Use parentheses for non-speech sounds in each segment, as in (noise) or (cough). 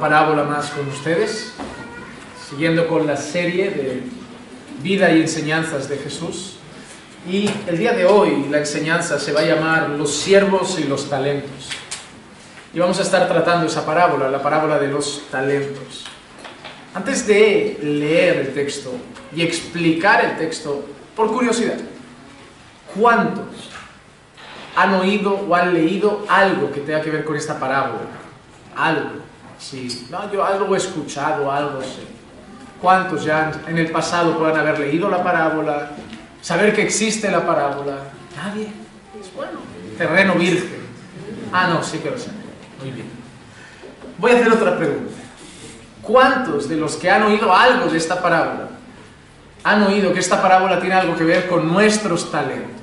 parábola más con ustedes, siguiendo con la serie de vida y enseñanzas de Jesús. Y el día de hoy la enseñanza se va a llamar Los siervos y los talentos. Y vamos a estar tratando esa parábola, la parábola de los talentos. Antes de leer el texto y explicar el texto, por curiosidad, ¿cuántos han oído o han leído algo que tenga que ver con esta parábola? Algo. Sí, no, yo algo he escuchado, algo sé. ¿Cuántos ya en el pasado puedan haber leído la parábola, saber que existe la parábola? Nadie. Es bueno. Terreno virgen. Ah, no, sí que lo sé. Muy bien. Voy a hacer otra pregunta. ¿Cuántos de los que han oído algo de esta parábola han oído que esta parábola tiene algo que ver con nuestros talentos?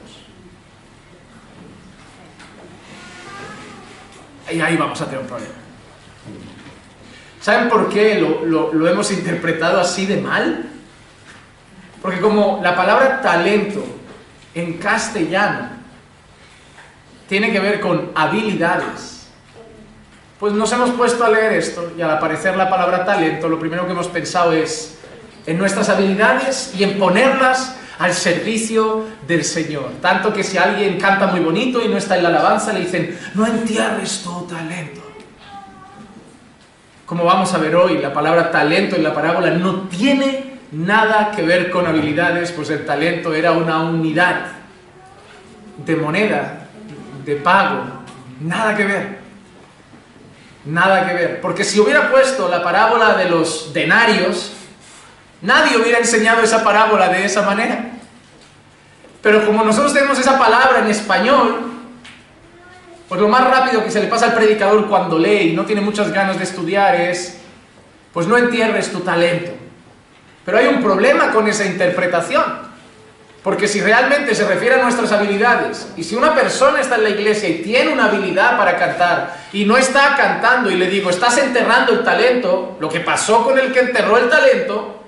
Y ahí vamos a tener un problema. ¿Saben por qué lo, hemos interpretado así de mal? Porque como la palabra talento en castellano tiene que ver con habilidades, pues nos hemos puesto a leer esto y al aparecer la palabra talento, lo primero que hemos pensado es en nuestras habilidades y en ponerlas al servicio del Señor. Tanto que si alguien canta muy bonito y no está en la alabanza, le dicen, no entierres tu talento. Como vamos a ver hoy, la palabra talento en la parábola no tiene nada que ver con habilidades, pues el talento era una unidad de moneda, de pago, nada que ver. Nada que ver. Porque si hubiera puesto la parábola de los denarios, nadie hubiera enseñado esa parábola de esa manera. Pero como nosotros tenemos esa palabra en español, pues lo más rápido que se le pasa al predicador cuando lee y no tiene muchas ganas de estudiar es, pues no entierres tu talento. Pero hay un problema con esa interpretación. Porque si realmente se refiere a nuestras habilidades, y si una persona está en la iglesia y tiene una habilidad para cantar, y no está cantando, y le digo, estás enterrando el talento, lo que pasó con el que enterró el talento,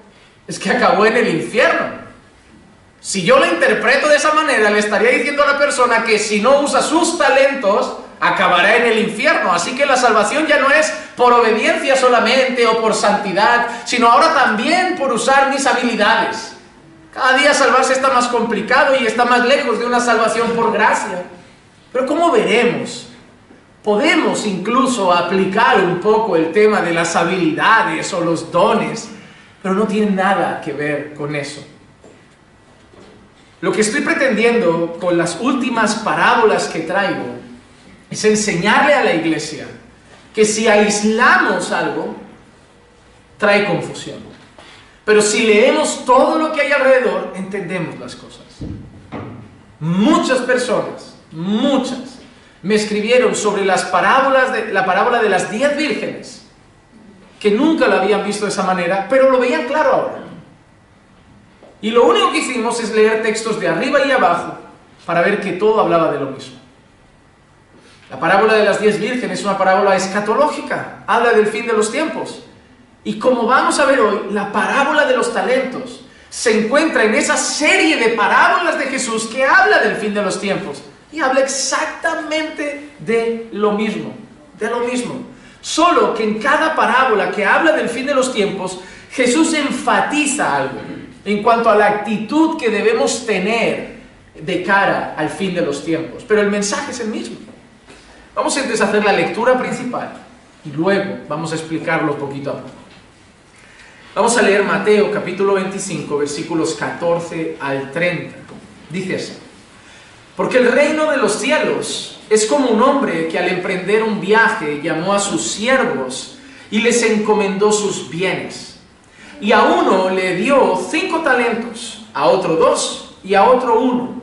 es que acabó en el infierno. Si yo lo interpreto de esa manera, le estaría diciendo a la persona que si no usa sus talentos, acabará en el infierno. Así que la salvación ya no es por obediencia solamente o por santidad, sino ahora también por usar mis habilidades. Cada día salvarse está más complicado y está más lejos de una salvación por gracia. Pero como veremos, podemos incluso aplicar un poco el tema de las habilidades o los dones, pero no tiene nada que ver con eso. Lo que estoy pretendiendo con las últimas parábolas que traigo es enseñarle a la iglesia que si aislamos algo, trae confusión. Pero si leemos todo lo que hay alrededor, entendemos las cosas. Muchas personas, muchas, me escribieron sobre las parábolas la parábola de las diez vírgenes, que nunca la habían visto de esa manera, pero lo veían claro ahora. Y lo único que hicimos es leer textos de arriba y abajo para ver que todo hablaba de lo mismo. La parábola de las diez vírgenes es una parábola escatológica, habla del fin de los tiempos. Y como vamos a ver hoy, la parábola de los talentos se encuentra en esa serie de parábolas de Jesús que habla del fin de los tiempos. Y habla exactamente de lo mismo, de lo mismo. Solo que en cada parábola que habla del fin de los tiempos, Jesús enfatiza algo en cuanto a la actitud que debemos tener de cara al fin de los tiempos. Pero el mensaje es el mismo. Vamos entonces a hacer la lectura principal y luego vamos a explicarlo poquito a poco. Vamos a leer Mateo capítulo 25 versículos 14 al 30. Dice así. Porque el reino de los cielos es como un hombre que al emprender un viaje llamó a sus siervos y les encomendó sus bienes. Y a uno le dio cinco talentos, a otro dos y a otro uno,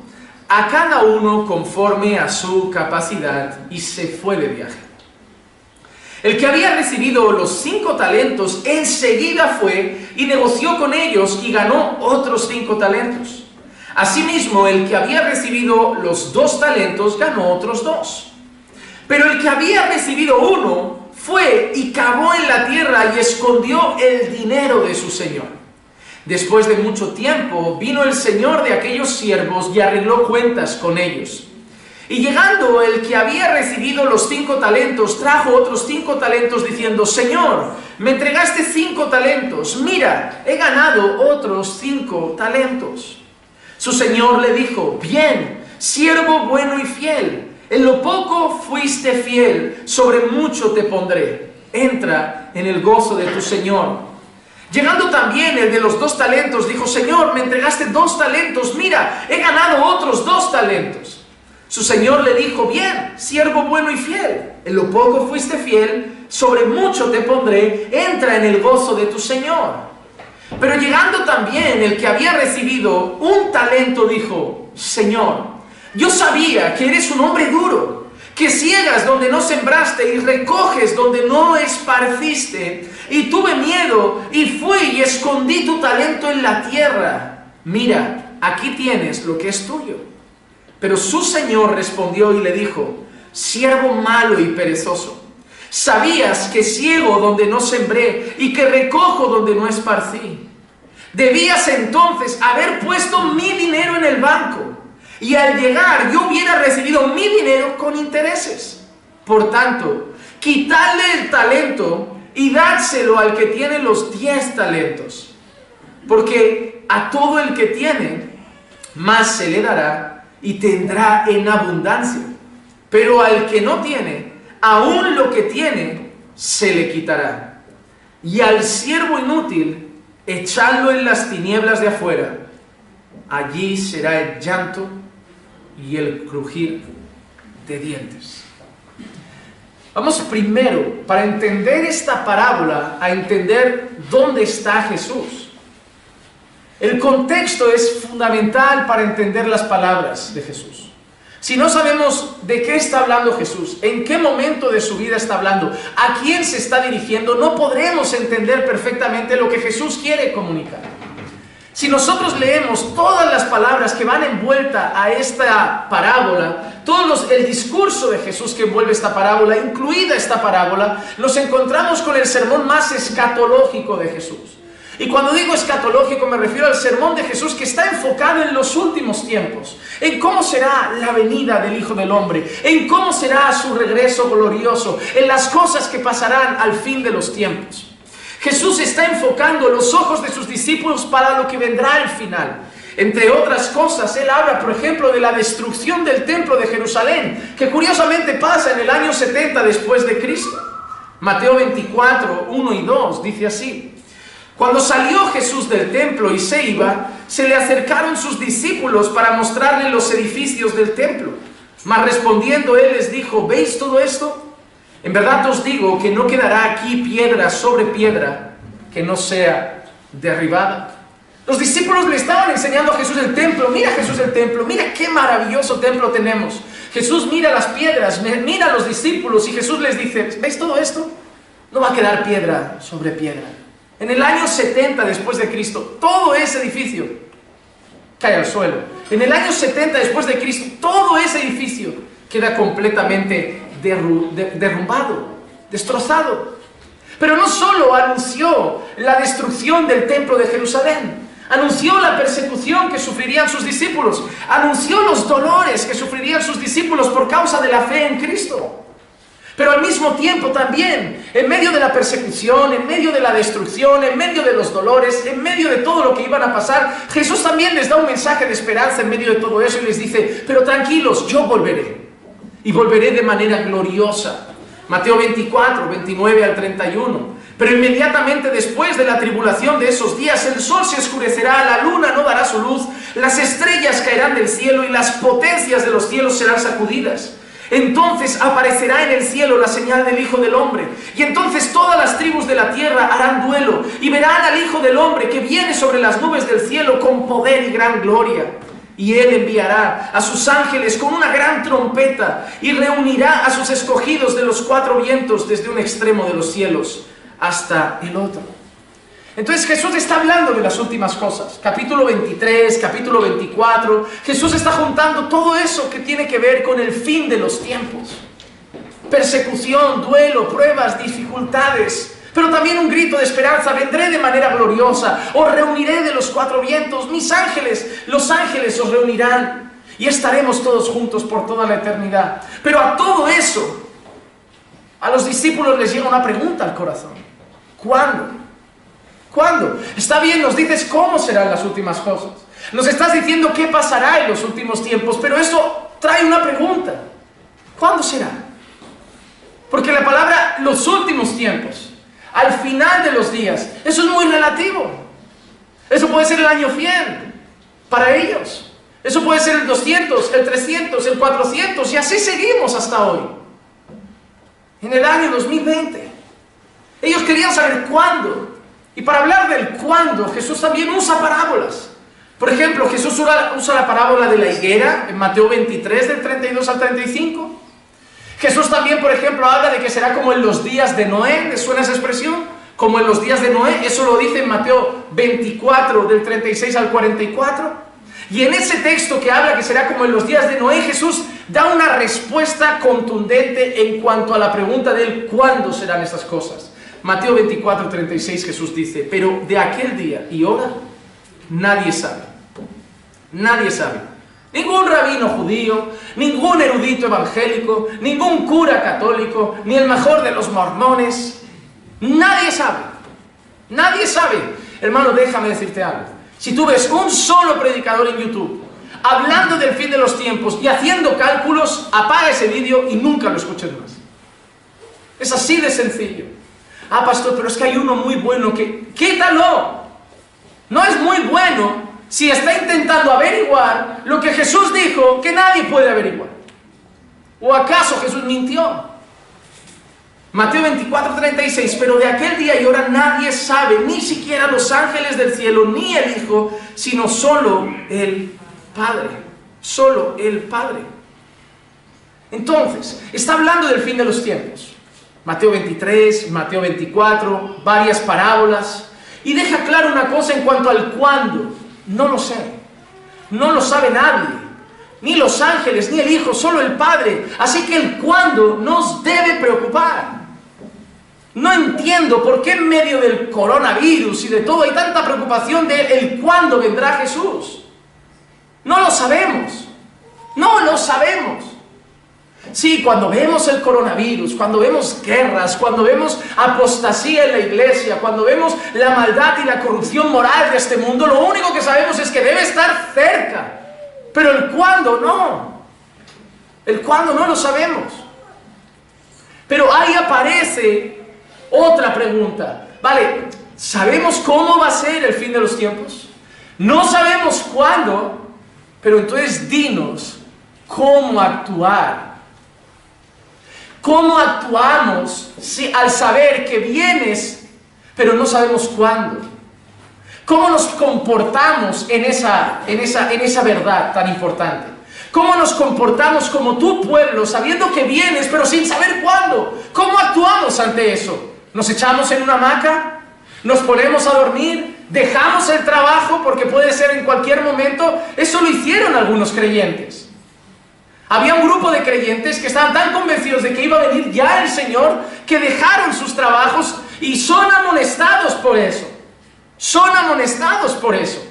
a cada uno conforme a su capacidad, y se fue de viaje. El que había recibido los cinco talentos enseguida fue y negoció con ellos y ganó otros cinco talentos. Asimismo, el que había recibido los dos talentos ganó otros dos. Pero el que había recibido uno fue y cavó en la tierra y escondió el dinero de su señor. Después de mucho tiempo vino el señor de aquellos siervos y arregló cuentas con ellos. Y llegando el que había recibido los cinco talentos, trajo otros cinco talentos diciendo, Señor, me entregaste cinco talentos, mira, he ganado otros cinco talentos. Su Señor le dijo, bien, siervo bueno y fiel, en lo poco fuiste fiel, sobre mucho te pondré, entra en el gozo de tu Señor. Llegando también el de los dos talentos, dijo, Señor, me entregaste dos talentos, mira, he ganado otros dos talentos. Su señor le dijo, bien, siervo bueno y fiel, en lo poco fuiste fiel, sobre mucho te pondré, entra en el gozo de tu señor. Pero llegando también el que había recibido un talento, dijo, Señor, yo sabía que eres un hombre duro, que ciegas donde no sembraste y recoges donde no esparciste, y tuve miedo y fui y escondí tu talento en la tierra. Mira, aquí tienes lo que es tuyo. Pero su señor respondió y le dijo, siervo malo y perezoso, sabías que ciego donde no sembré y que recojo donde no esparcí. Debías entonces haber puesto mi dinero en el banco y al llegar yo hubiera recibido mi dinero con intereses. Por tanto, quitadle el talento y dárselo al que tiene los diez talentos. Porque a todo el que tiene, más se le dará y tendrá en abundancia. Pero al que no tiene, aún lo que tiene, se le quitará. Y al siervo inútil, echadlo en las tinieblas de afuera. Allí será el llanto y el crujir de dientes. Vamos primero, para entender esta parábola, a entender dónde está Jesús. El contexto es fundamental para entender las palabras de Jesús. Si no sabemos de qué está hablando Jesús, en qué momento de su vida está hablando, a quién se está dirigiendo, no podremos entender perfectamente lo que Jesús quiere comunicar. Si nosotros leemos todas las palabras que van envuelta a esta parábola, todo el discurso de Jesús que envuelve esta parábola, incluida esta parábola, nos encontramos con el sermón más escatológico de Jesús. Y cuando digo escatológico me refiero al sermón de Jesús que está enfocado en los últimos tiempos, en cómo será la venida del Hijo del Hombre, en cómo será su regreso glorioso, en las cosas que pasarán al fin de los tiempos. Jesús está enfocando los ojos de sus discípulos para lo que vendrá al final. Entre otras cosas, él habla, por ejemplo, de la destrucción del templo de Jerusalén, que curiosamente pasa en el año 70 después de Cristo. Mateo 24, 1 y 2 dice así. Cuando salió Jesús del templo y se iba, se le acercaron sus discípulos para mostrarle los edificios del templo. Mas respondiendo él les dijo, ¿veis todo esto? En verdad os digo que no quedará aquí piedra sobre piedra que no sea derribada. Los discípulos le estaban enseñando a Jesús el templo. Mira Jesús el templo, mira qué maravilloso templo tenemos. Jesús mira las piedras, mira a los discípulos y Jesús les dice, ¿veis todo esto? No va a quedar piedra sobre piedra. En el año 70 después de Cristo, todo ese edificio cae al suelo. En el año 70 después de Cristo, todo ese edificio queda completamente derrumbado, destrozado. Pero no solo anunció la destrucción del templo de Jerusalén, anunció la persecución que sufrirían sus discípulos, anunció los dolores que sufrirían sus discípulos por causa de la fe en Cristo. Pero al mismo tiempo también, en medio de la persecución, en medio de la destrucción, en medio de los dolores, en medio de todo lo que iban a pasar, Jesús también les da un mensaje de esperanza en medio de todo eso y les dice, pero tranquilos, yo volveré. Y volveré de manera gloriosa. Mateo 24, 29 al 31. Pero inmediatamente después de la tribulación de esos días, el sol se oscurecerá, la luna no dará su luz, las estrellas caerán del cielo y las potencias de los cielos serán sacudidas. Entonces aparecerá en el cielo la señal del Hijo del Hombre. Y entonces todas las tribus de la tierra harán duelo y verán al Hijo del Hombre que viene sobre las nubes del cielo con poder y gran gloria. Y Él enviará a sus ángeles con una gran trompeta y reunirá a sus escogidos de los cuatro vientos desde un extremo de los cielos hasta el otro. Entonces Jesús está hablando de las últimas cosas. Capítulo 23, capítulo 24. Jesús está juntando todo eso que tiene que ver con el fin de los tiempos. Persecución, duelo, pruebas, dificultades. Pero también un grito de esperanza. Vendré de manera gloriosa. Os reuniré de los cuatro vientos. Mis ángeles, los ángeles os reunirán. y estaremos todos juntos por toda la eternidad. Pero a todo eso, a los discípulos les llega una pregunta al corazón. ¿Cuándo? ¿Cuándo? Está bien, nos dices cómo serán las últimas cosas. Nos estás diciendo qué pasará en los últimos tiempos, pero eso trae una pregunta. ¿Cuándo será? Porque la palabra los últimos tiempos, al final de los días, eso es muy relativo. Eso puede ser el año 100 para ellos. Eso puede ser el 200, el 300, el 400 y así seguimos hasta hoy. En el año 2020. Ellos querían saber cuándo. Y para hablar del cuándo, Jesús también usa parábolas. Por ejemplo, Jesús usa la parábola de la higuera en Mateo 23 del 32 al 35. Jesús también, por ejemplo, habla de que será como en los días de Noé. ¿Les suena esa expresión? Como en los días de Noé. Eso lo dice en Mateo 24 del 36 al 44. Y en ese texto que habla que será como en los días de Noé, Jesús da una respuesta contundente en cuanto a la pregunta de él, ¿cuándo serán estas cosas? Mateo 24, 36 Jesús dice, pero de aquel día y hora nadie sabe. Nadie sabe. Ningún rabino judío, ningún erudito evangélico, ningún cura católico, ni el mejor de los mormones. Nadie sabe. Nadie sabe. Hermano, déjame decirte algo. Si tú ves un solo predicador en YouTube hablando del fin de los tiempos y haciendo cálculos, apaga ese vídeo y nunca lo escuches más. Es así de sencillo. Ah, pastor, pero es que hay uno muy bueno que... Quítalo. No es muy bueno si está intentando averiguar lo que Jesús dijo que nadie puede averiguar. ¿O acaso Jesús mintió? Mateo 24, 36, pero de aquel día y hora nadie sabe, ni siquiera los ángeles del cielo, ni el Hijo, sino solo el Padre, solo el Padre. Entonces, está hablando del fin de los tiempos. Mateo 23, Mateo 24, varias parábolas, y deja claro una cosa en cuanto al cuándo. No lo sé, no lo sabe nadie, ni los ángeles, ni el Hijo, solo el Padre. Así que el cuándo nos debe preocupar. No entiendo por qué en medio del coronavirus y de todo hay tanta preocupación de el cuándo vendrá Jesús. No lo sabemos. No lo sabemos. Sí, cuando vemos el coronavirus, cuando vemos guerras, cuando vemos apostasía en la iglesia, cuando vemos la maldad y la corrupción moral de este mundo, lo único que sabemos es que debe estar cerca. Pero el cuándo no. El cuándo no lo sabemos. Pero ahí aparece otra pregunta. Vale, ¿sabemos cómo va a ser el fin de los tiempos? No sabemos cuándo, pero entonces dinos cómo actuar. ¿Cómo actuamos si, al saber que vienes, pero no sabemos cuándo? ¿Cómo nos comportamos en esa, en esa, en esa verdad tan importante? ¿Cómo nos comportamos como tu pueblo, sabiendo que vienes, pero sin saber cuándo? ¿Cómo actuamos ante eso? nos echamos en una hamaca, nos ponemos a dormir, dejamos el trabajo porque puede ser en cualquier momento. Eso lo hicieron algunos creyentes. Había un grupo de creyentes que estaban tan convencidos de que iba a venir ya el Señor que dejaron sus trabajos y son amonestados por eso. Son amonestados por eso.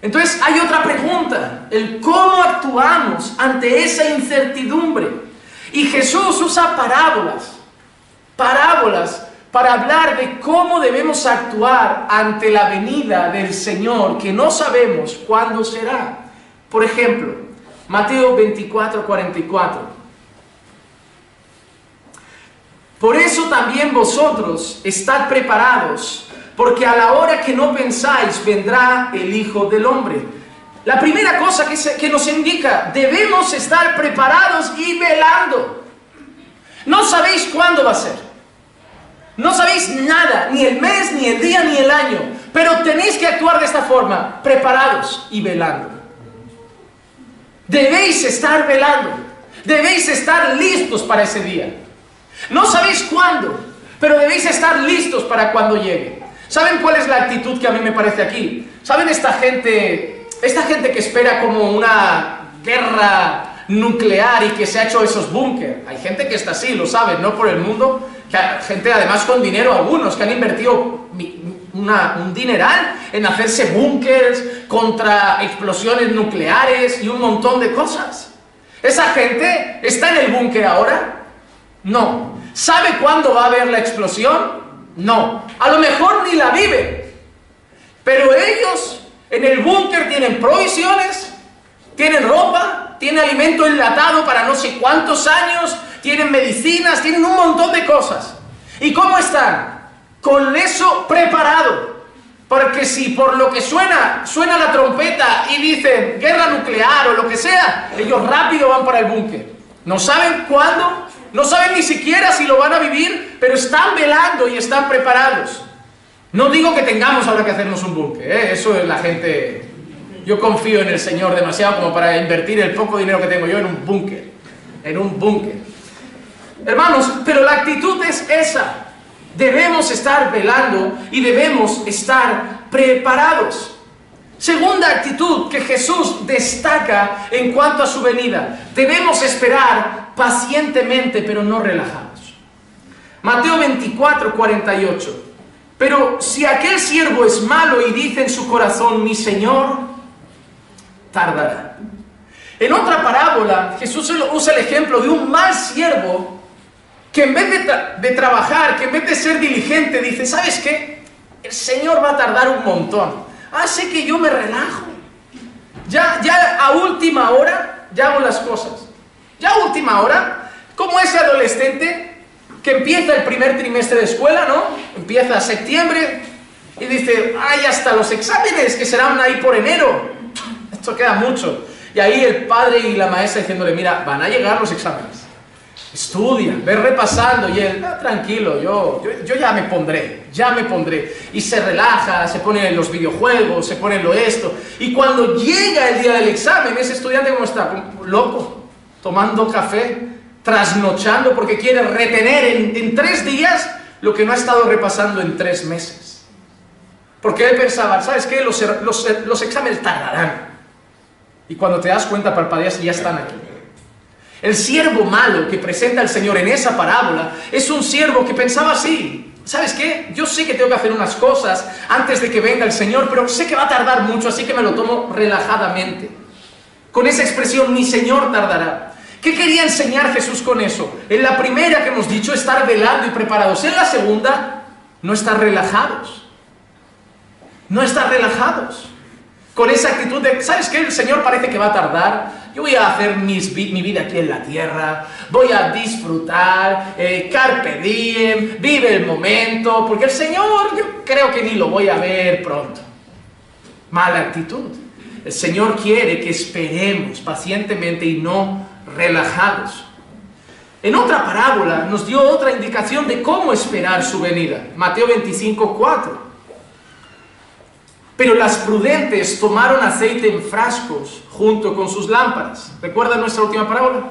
Entonces hay otra pregunta, el cómo actuamos ante esa incertidumbre. Y Jesús usa parábolas, parábolas para hablar de cómo debemos actuar ante la venida del Señor, que no sabemos cuándo será. Por ejemplo, Mateo 24, 44. Por eso también vosotros estad preparados, porque a la hora que no pensáis vendrá el Hijo del Hombre. La primera cosa que, que nos indica, debemos estar preparados y velando. No sabéis cuándo va a ser. No sabéis nada, ni el mes, ni el día, ni el año, pero tenéis que actuar de esta forma, preparados y velando. Debéis estar velando, debéis estar listos para ese día. No sabéis cuándo, pero debéis estar listos para cuando llegue. ¿Saben cuál es la actitud que a mí me parece aquí? ¿Saben esta gente, esta gente que espera como una guerra nuclear y que se ha hecho esos búnker? Hay gente que está así, lo saben, no por el mundo, gente además con dinero algunos, que han invertido un dineral en hacerse búnkers contra explosiones nucleares y un montón de cosas. ¿Esa gente está en el búnker ahora? No. ¿Sabe cuándo va a haber la explosión? No. A lo mejor ni la vive. Pero ellos en el búnker tienen provisiones, tienen ropa, tienen alimento enlatado para no sé cuántos años, tienen medicinas, tienen un montón de cosas. ¿Y cómo están? Con eso preparado. Porque si por lo que suena, suena la trompeta y dicen guerra nuclear o lo que sea, ellos rápido van para el búnker. No saben cuándo, no saben ni siquiera si lo van a vivir, pero están velando y están preparados. No digo que tengamos ahora que hacernos un búnker, ¿eh? eso es la gente... Yo confío en el Señor demasiado como para invertir el poco dinero que tengo yo en un búnker, en un búnker. Hermanos, pero la actitud es esa. Debemos estar velando y debemos estar preparados. Segunda actitud que Jesús destaca en cuanto a su venida. Debemos esperar pacientemente, pero no relajados. Mateo 24, 48. Pero si aquel siervo es malo y dice en su corazón, mi Señor, tardará. En otra parábola, Jesús usa el ejemplo de un mal siervo que en vez de, trabajar, que en vez de ser diligente, dice, ¿sabes qué? El Señor va a tardar un montón. Hace que yo me relajo. Ya, ya a última hora, ya hago las cosas. Ya a última hora, como ese adolescente que empieza el primer trimestre de escuela, ¿no? Empieza septiembre y dice, ay, hasta los exámenes que serán ahí por enero. Esto queda mucho. Y ahí el padre y la maestra diciéndole, mira, van a llegar los exámenes. Estudia, ve repasando y él, tranquilo, yo, yo, ya me pondré, ya me pondré. Y se relaja, se pone los videojuegos, se pone en lo esto. Y cuando llega el día del examen, ese estudiante como está, loco, tomando café, trasnochando porque quiere retener en, tres días lo que no ha estado repasando en tres meses. Porque él pensaba, ¿sabes qué? Los, los, exámenes tardarán. Y cuando te das cuenta, parpadeas y ya están aquí. El siervo malo que presenta el Señor en esa parábola es un siervo que pensaba así. ¿Sabes qué? Yo sé que tengo que hacer unas cosas antes de que venga el Señor, pero sé que va a tardar mucho, así que me lo tomo relajadamente. Con esa expresión, mi Señor tardará. ¿Qué quería enseñar Jesús con eso? En la primera que hemos dicho, estar velando y preparados. En la segunda, no estar relajados. No estar relajados. Con esa actitud de, ¿sabes qué? El Señor parece que va a tardar. Yo voy a hacer mi vida aquí en la tierra. Voy a disfrutar. Eh, carpe diem. Vive el momento. Porque el Señor, yo creo que ni lo voy a ver pronto. Mala actitud. El Señor quiere que esperemos pacientemente y no relajados. En otra parábola nos dio otra indicación de cómo esperar su venida. Mateo 25, 4. Pero las prudentes tomaron aceite en frascos junto con sus lámparas. ¿Recuerda nuestra última parábola?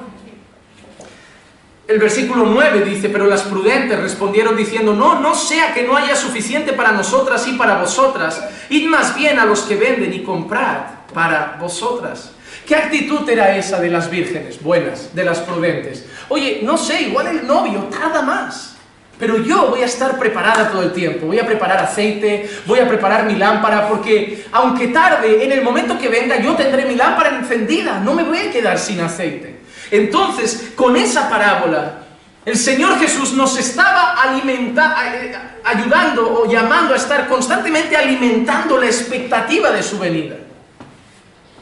El versículo 9 dice, pero las prudentes respondieron diciendo, no, no sea que no haya suficiente para nosotras y para vosotras, id más bien a los que venden y comprad para vosotras. ¿Qué actitud era esa de las vírgenes buenas, de las prudentes? Oye, no sé, igual el novio tarda más. Pero yo voy a estar preparada todo el tiempo, voy a preparar aceite, voy a preparar mi lámpara, porque aunque tarde, en el momento que venga yo tendré mi lámpara encendida, no me voy a quedar sin aceite. Entonces, con esa parábola, el Señor Jesús nos estaba eh, ayudando o llamando a estar constantemente alimentando la expectativa de su venida.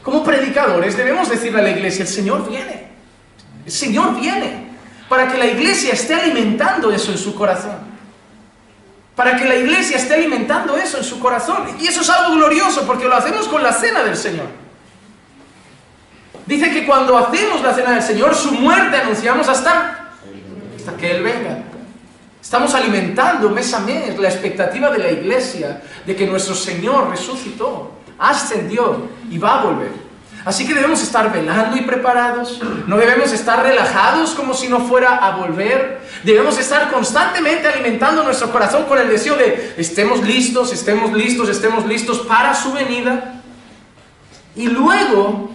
Como predicadores debemos decirle a la iglesia, el Señor viene. El Señor viene. Para que la iglesia esté alimentando eso en su corazón. Para que la iglesia esté alimentando eso en su corazón. Y eso es algo glorioso porque lo hacemos con la cena del Señor. Dice que cuando hacemos la cena del Señor, su muerte anunciamos hasta, hasta que Él venga. Estamos alimentando mes a mes la expectativa de la iglesia de que nuestro Señor resucitó ascendió y va a volver. Así que debemos estar velando y preparados, no debemos estar relajados como si no fuera a volver, debemos estar constantemente alimentando nuestro corazón con el deseo de estemos listos, estemos listos, estemos listos para su venida. Y luego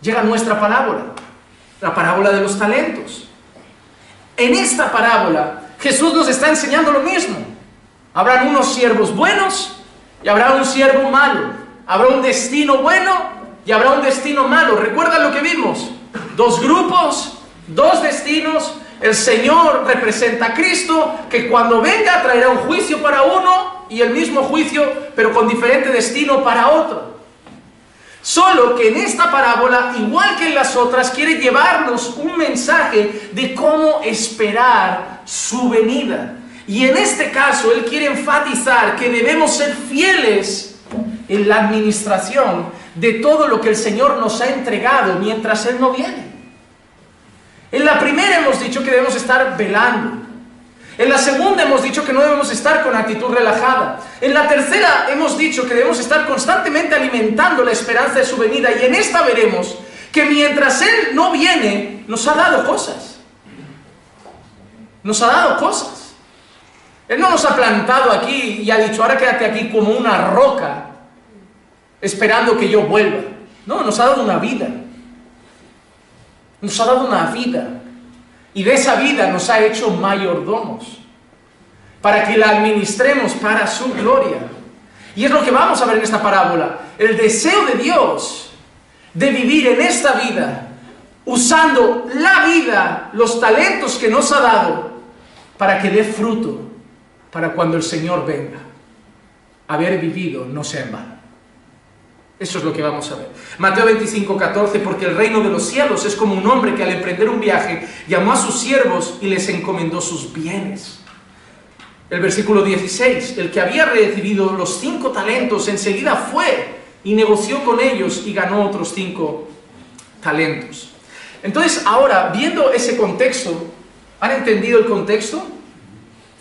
llega nuestra parábola, la parábola de los talentos. En esta parábola Jesús nos está enseñando lo mismo. Habrán unos siervos buenos y habrá un siervo malo. Habrá un destino bueno y habrá un destino malo. ¿Recuerda lo que vimos? Dos grupos, dos destinos. El Señor representa a Cristo, que cuando venga traerá un juicio para uno y el mismo juicio, pero con diferente destino para otro. Solo que en esta parábola, igual que en las otras, quiere llevarnos un mensaje de cómo esperar su venida. Y en este caso, Él quiere enfatizar que debemos ser fieles en la administración de todo lo que el Señor nos ha entregado mientras Él no viene. En la primera hemos dicho que debemos estar velando. En la segunda hemos dicho que no debemos estar con actitud relajada. En la tercera hemos dicho que debemos estar constantemente alimentando la esperanza de su venida. Y en esta veremos que mientras Él no viene, nos ha dado cosas. Nos ha dado cosas. Él no nos ha plantado aquí y ha dicho, ahora quédate aquí como una roca, esperando que yo vuelva. No, nos ha dado una vida. Nos ha dado una vida. Y de esa vida nos ha hecho mayordomos. Para que la administremos para su gloria. Y es lo que vamos a ver en esta parábola. El deseo de Dios de vivir en esta vida, usando la vida, los talentos que nos ha dado, para que dé fruto, para cuando el Señor venga. Haber vivido no sea en vano. Eso es lo que vamos a ver. Mateo 25, 14, porque el reino de los cielos es como un hombre que al emprender un viaje llamó a sus siervos y les encomendó sus bienes. El versículo 16, el que había recibido los cinco talentos enseguida fue y negoció con ellos y ganó otros cinco talentos. Entonces ahora, viendo ese contexto, ¿han entendido el contexto?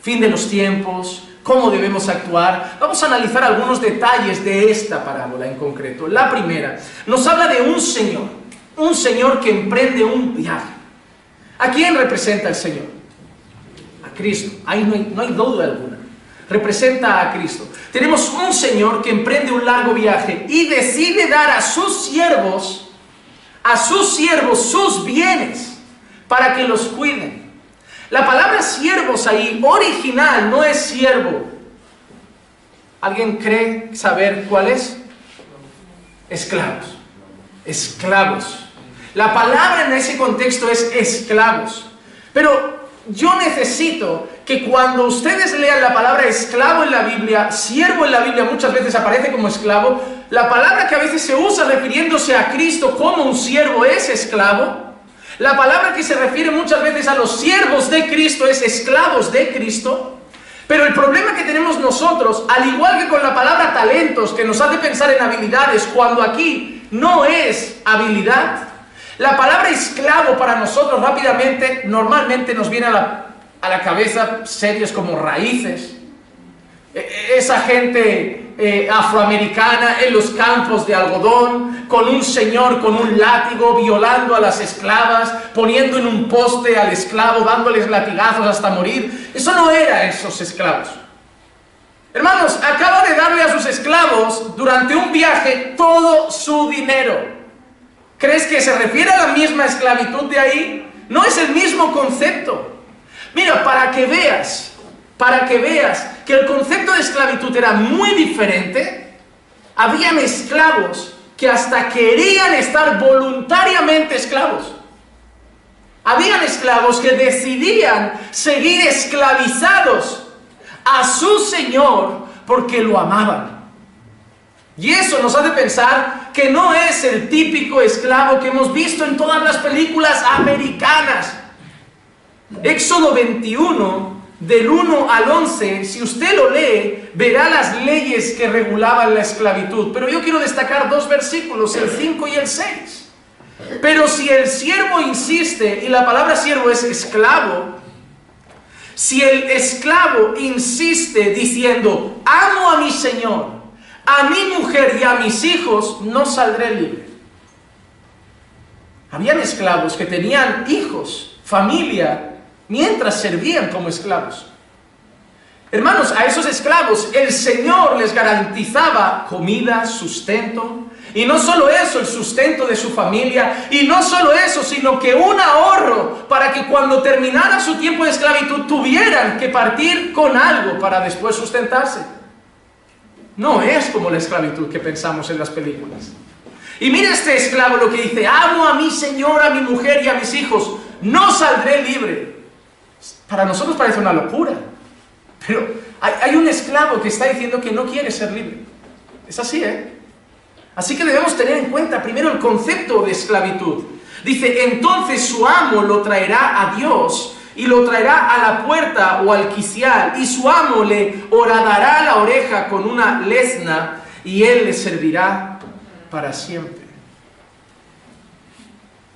Fin de los tiempos, cómo debemos actuar. Vamos a analizar algunos detalles de esta parábola en concreto. La primera, nos habla de un Señor, un Señor que emprende un viaje. ¿A quién representa el Señor? A Cristo. Ahí no hay, no hay duda alguna. Representa a Cristo. Tenemos un Señor que emprende un largo viaje y decide dar a sus siervos, a sus siervos, sus bienes para que los cuiden. La palabra siervos ahí, original, no es siervo. ¿Alguien cree saber cuál es? Esclavos. Esclavos. La palabra en ese contexto es esclavos. Pero yo necesito que cuando ustedes lean la palabra esclavo en la Biblia, siervo en la Biblia muchas veces aparece como esclavo, la palabra que a veces se usa refiriéndose a Cristo como un siervo es esclavo, la palabra que se refiere muchas veces a los siervos de Cristo es esclavos de Cristo. Pero el problema que tenemos nosotros, al igual que con la palabra talentos, que nos hace pensar en habilidades, cuando aquí no es habilidad, la palabra esclavo para nosotros rápidamente, normalmente nos viene a la, a la cabeza series como raíces. E, e, esa gente eh, afroamericana en los campos de algodón, con un señor con un látigo violando a las esclavas, poniendo en un poste al esclavo, dándoles latigazos hasta morir. Eso no era esos esclavos. Hermanos, acaba de darle a sus esclavos durante un viaje todo su dinero. ¿Crees que se refiere a la misma esclavitud de ahí? No es el mismo concepto. Mira, para que veas para que veas que el concepto de esclavitud era muy diferente, habían esclavos que hasta querían estar voluntariamente esclavos. Habían esclavos que decidían seguir esclavizados a su Señor porque lo amaban. Y eso nos hace pensar que no es el típico esclavo que hemos visto en todas las películas americanas. Éxodo 21 del 1 al 11, si usted lo lee, verá las leyes que regulaban la esclavitud. Pero yo quiero destacar dos versículos, el 5 y el 6. Pero si el siervo insiste, y la palabra siervo es esclavo, si el esclavo insiste diciendo, amo a mi Señor, a mi mujer y a mis hijos, no saldré libre. Habían esclavos que tenían hijos, familia, mientras servían como esclavos. Hermanos, a esos esclavos el Señor les garantizaba comida, sustento, Y no solo eso, el sustento de su familia. Y no solo eso, sino que un ahorro para que cuando terminara su tiempo de esclavitud tuvieran que partir con algo para después sustentarse. No es como la esclavitud que pensamos en las películas. Y mira este esclavo lo que dice, amo a mi señor, a mi mujer y a mis hijos, no saldré libre. Para nosotros parece una locura, pero hay, un esclavo que está diciendo que no quiere ser libre. Es así, ¿eh? Así que debemos tener en cuenta primero el concepto de esclavitud. Dice, entonces su amo lo traerá a Dios y lo traerá a la puerta o al quicial y su amo le horadará la oreja con una lesna y él le servirá para siempre.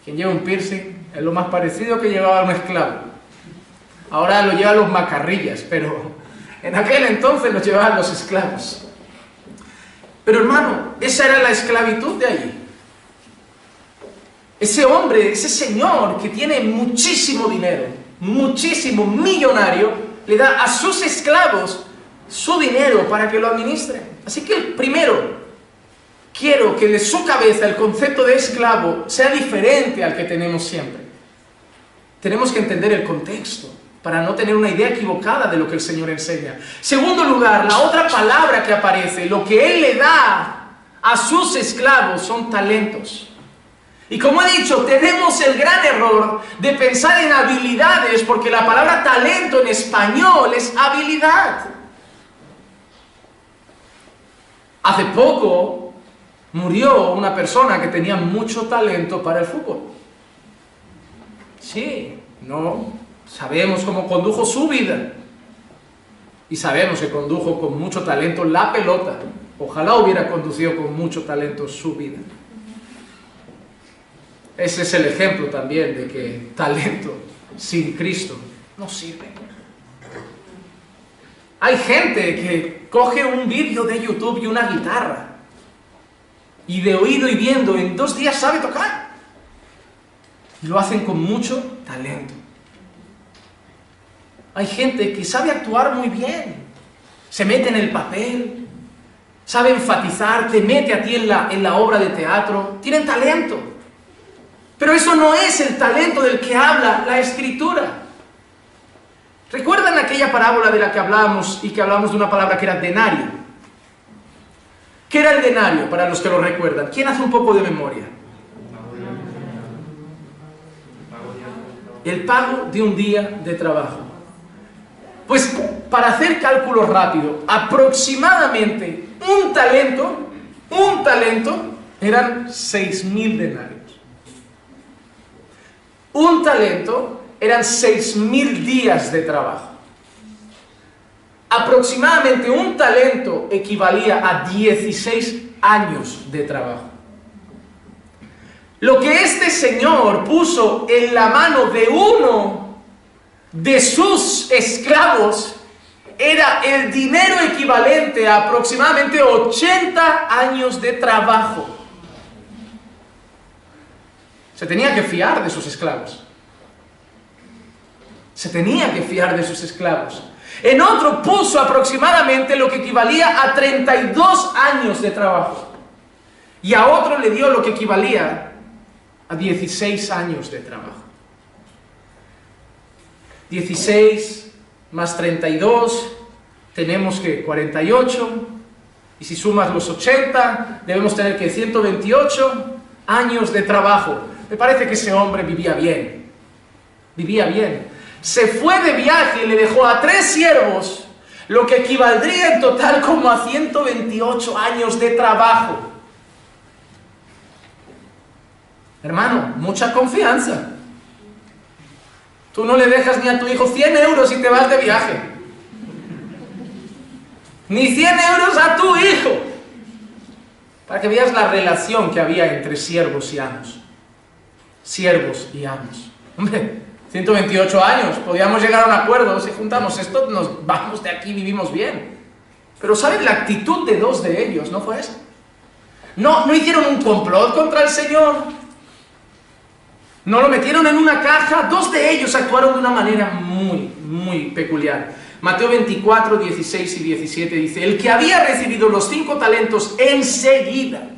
Quien lleva un piercing es lo más parecido que llevaba un esclavo. Ahora lo llevan los macarrillas, pero en aquel entonces lo llevaban los esclavos. Pero hermano, esa era la esclavitud de allí. Ese hombre, ese señor que tiene muchísimo dinero, muchísimo millonario, le da a sus esclavos su dinero para que lo administren. Así que primero, quiero que de su cabeza el concepto de esclavo sea diferente al que tenemos siempre. Tenemos que entender el contexto para no tener una idea equivocada de lo que el Señor enseña. Segundo lugar, la otra palabra que aparece, lo que Él le da a sus esclavos son talentos. Y como he dicho, tenemos el gran error de pensar en habilidades, porque la palabra talento en español es habilidad. Hace poco murió una persona que tenía mucho talento para el fútbol. Sí, no Sabemos cómo condujo su vida. Y sabemos que condujo con mucho talento la pelota. Ojalá hubiera conducido con mucho talento su vida. Ese es el ejemplo también de que talento sin Cristo no sirve. Hay gente que coge un vídeo de YouTube y una guitarra y de oído y viendo en dos días sabe tocar. Y lo hacen con mucho talento. Hay gente que sabe actuar muy bien, se mete en el papel, sabe enfatizar, te mete a ti en la, en la obra de teatro, tienen talento. Pero eso no es el talento del que habla la escritura. ¿Recuerdan aquella parábola de la que hablamos y que hablamos de una palabra que era denario? ¿Qué era el denario para los que lo recuerdan? ¿Quién hace un poco de memoria? El pago de un día de trabajo. Pues para hacer cálculos rápido, aproximadamente un talento, un talento eran 6.000 denarios. Un talento eran 6.000 días de trabajo. Aproximadamente un talento equivalía a 16 años de trabajo. Lo que este señor puso en la mano de uno de sus esclavos era el dinero equivalente a aproximadamente 80 años de trabajo. Se tenía que fiar de sus esclavos. Se tenía que fiar de sus esclavos. En otro puso aproximadamente lo que equivalía a 32 años de trabajo. Y a otro le dio lo que equivalía a 16 años de trabajo. 16 más 32, tenemos que 48, y si sumas los 80, debemos tener que 128 años de trabajo. Me parece que ese hombre vivía bien, vivía bien. Se fue de viaje y le dejó a tres siervos, lo que equivaldría en total como a 128 años de trabajo. Hermano, mucha confianza. Tú no le dejas ni a tu hijo 100 euros y te vas de viaje. Ni 100 euros a tu hijo. Para que veas la relación que había entre siervos y amos. Siervos y amos. Hombre, 128 años, podíamos llegar a un acuerdo, si juntamos esto, nos vamos de aquí, vivimos bien. Pero ¿saben la actitud de dos de ellos? ¿No fue esa? No, no hicieron un complot contra el Señor. No lo metieron en una caja. Dos de ellos actuaron de una manera muy, muy peculiar. Mateo 24, 16 y 17 dice, el que había recibido los cinco talentos enseguida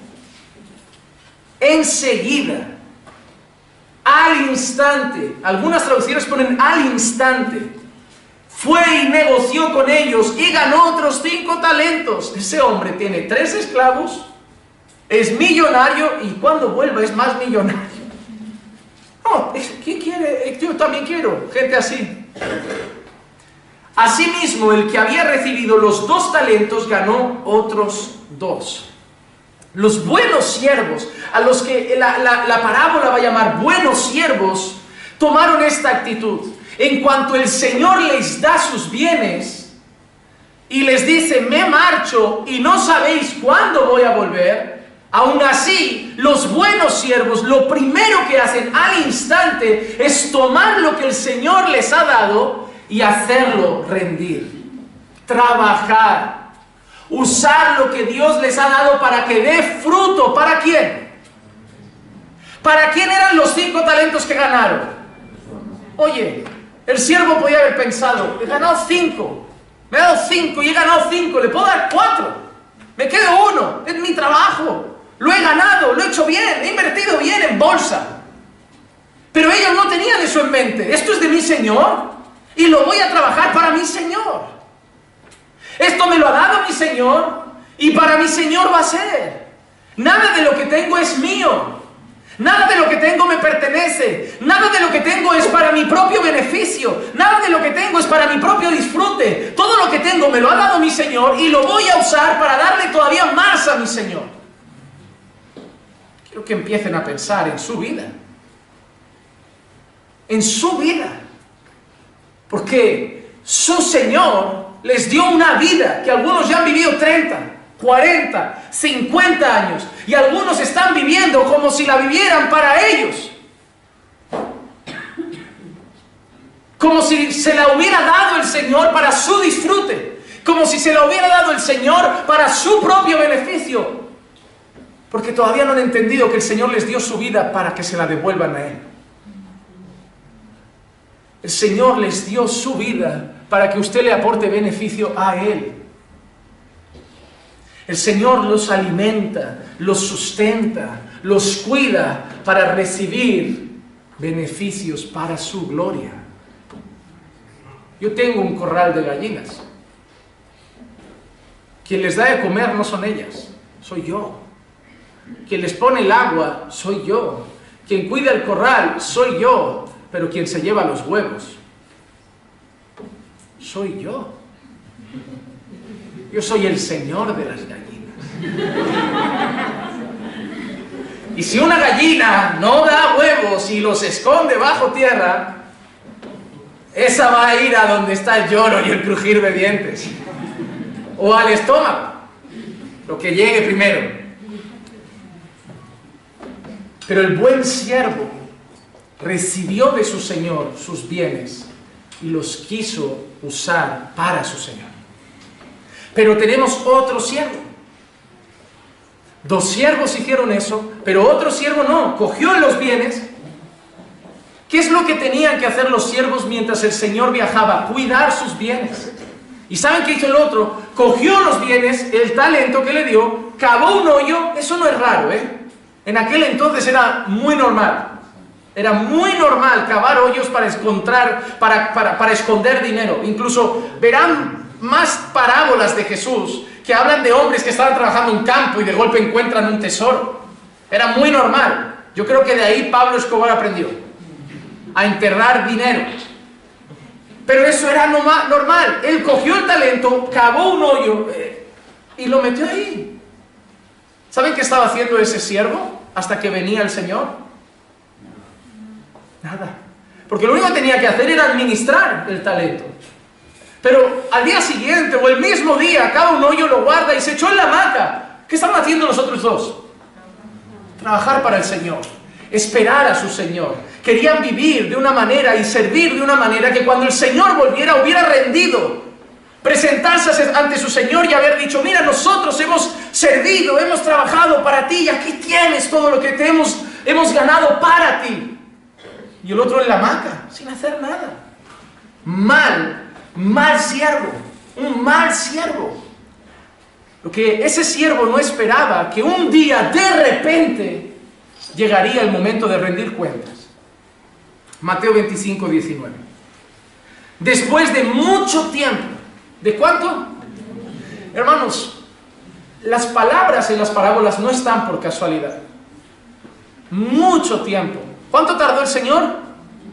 enseguida, al instante, algunas traducciones ponen al instante, fue y negoció con ellos y ganó otros cinco talentos. Ese hombre tiene tres esclavos, es millonario y cuando vuelva es más millonario. No, ¿quién quiere? Yo también quiero, gente así. Asimismo, el que había recibido los dos talentos ganó otros dos. Los buenos siervos, a los que la parábola va a llamar buenos siervos, tomaron esta actitud. En cuanto el Señor les da sus bienes y les dice, me marcho y no sabéis cuándo voy a volver, aún así los buenos siervos lo primero que hacen al instante es tomar lo que el Señor les ha dado y hacerlo rendir, trabajar, usar lo que Dios les ha dado para que dé fruto. ¿Para quién? ¿Para quién eran los cinco talentos que ganaron? Oye, el siervo podía haber pensado, he ganado cinco, me he dado cinco y he ganado cinco, le puedo dar cuatro, me quedo uno, es mi trabajo, lo he ganado, lo he hecho bien, he invertido bien en bolsa. Pero ellos no tenían eso en mente, esto es de mi Señor y lo voy a trabajar para mi Señor. Esto me lo ha dado mi Señor y para mi Señor va a ser. Nada de lo que tengo es mío. Nada de lo que tengo me pertenece. Nada de lo que tengo es para mi propio beneficio. Nada de lo que tengo es para mi propio disfrute. Todo lo que tengo me lo ha dado mi Señor y lo voy a usar para darle todavía más a mi Señor. Que empiecen a pensar en su vida. En su vida. Porque su Señor les dio una vida que algunos ya han vivido 30. 40, 50 años y algunos están viviendo como si la vivieran para ellos. Como si se la hubiera dado el Señor para su disfrute. Como si se la hubiera dado el Señor para su propio beneficio. Porque todavía no han entendido que el Señor les dio su vida para que se la devuelvan a Él. El Señor les dio su vida para que usted le aporte beneficio a Él. El Señor los alimenta, los sustenta, los cuida para recibir beneficios para su gloria. Yo tengo un corral de gallinas. Quien les da de comer no son ellas, soy yo. Quien les pone el agua, soy yo. Quien cuida el corral, soy yo. Pero quien se lleva los huevos, soy yo. Yo soy el Señor de las gallinas. Y si una gallina no da huevos y los esconde bajo tierra, esa va a ir a donde está el lloro y el crujir de dientes. O al estómago, lo que llegue primero. Pero el buen siervo recibió de su Señor sus bienes y los quiso usar para su Señor. Pero tenemos otro siervo. Dos siervos hicieron eso, pero otro siervo no, cogió los bienes. ¿Qué es lo que tenían que hacer los siervos mientras el Señor viajaba? Cuidar sus bienes. ¿Y saben qué hizo el otro? Cogió los bienes, el talento que le dio, cavó un hoyo, eso no es raro, ¿eh? En aquel entonces era muy normal. Era muy normal cavar hoyos para encontrar, para, para, para esconder dinero. Incluso verán más parábolas de Jesús que hablan de hombres que estaban trabajando en campo y de golpe encuentran un tesoro. Era muy normal. Yo creo que de ahí Pablo Escobar aprendió a enterrar dinero. Pero eso era normal. Él cogió el talento, cavó un hoyo eh, y lo metió ahí. ¿Saben qué estaba haciendo ese siervo hasta que venía el Señor? Nada. Porque lo único que tenía que hacer era administrar el talento. Pero al día siguiente o el mismo día, cada un hoyo lo guarda y se echó en la hamaca. ¿Qué estaban haciendo los otros dos? Trabajar para el Señor, esperar a su Señor. Querían vivir de una manera y servir de una manera que cuando el Señor volviera hubiera rendido. Presentarse ante su Señor y haber dicho, mira, nosotros hemos servido, hemos trabajado para ti y aquí tienes todo lo que hemos, hemos ganado para ti. Y el otro en la hamaca, sin hacer nada. Mal mal siervo, un mal siervo. Lo que ese siervo no esperaba, que un día de repente llegaría el momento de rendir cuentas. Mateo 25, 19. Después de mucho tiempo, ¿de cuánto? Hermanos, las palabras en las parábolas no están por casualidad. Mucho tiempo. ¿Cuánto tardó el Señor?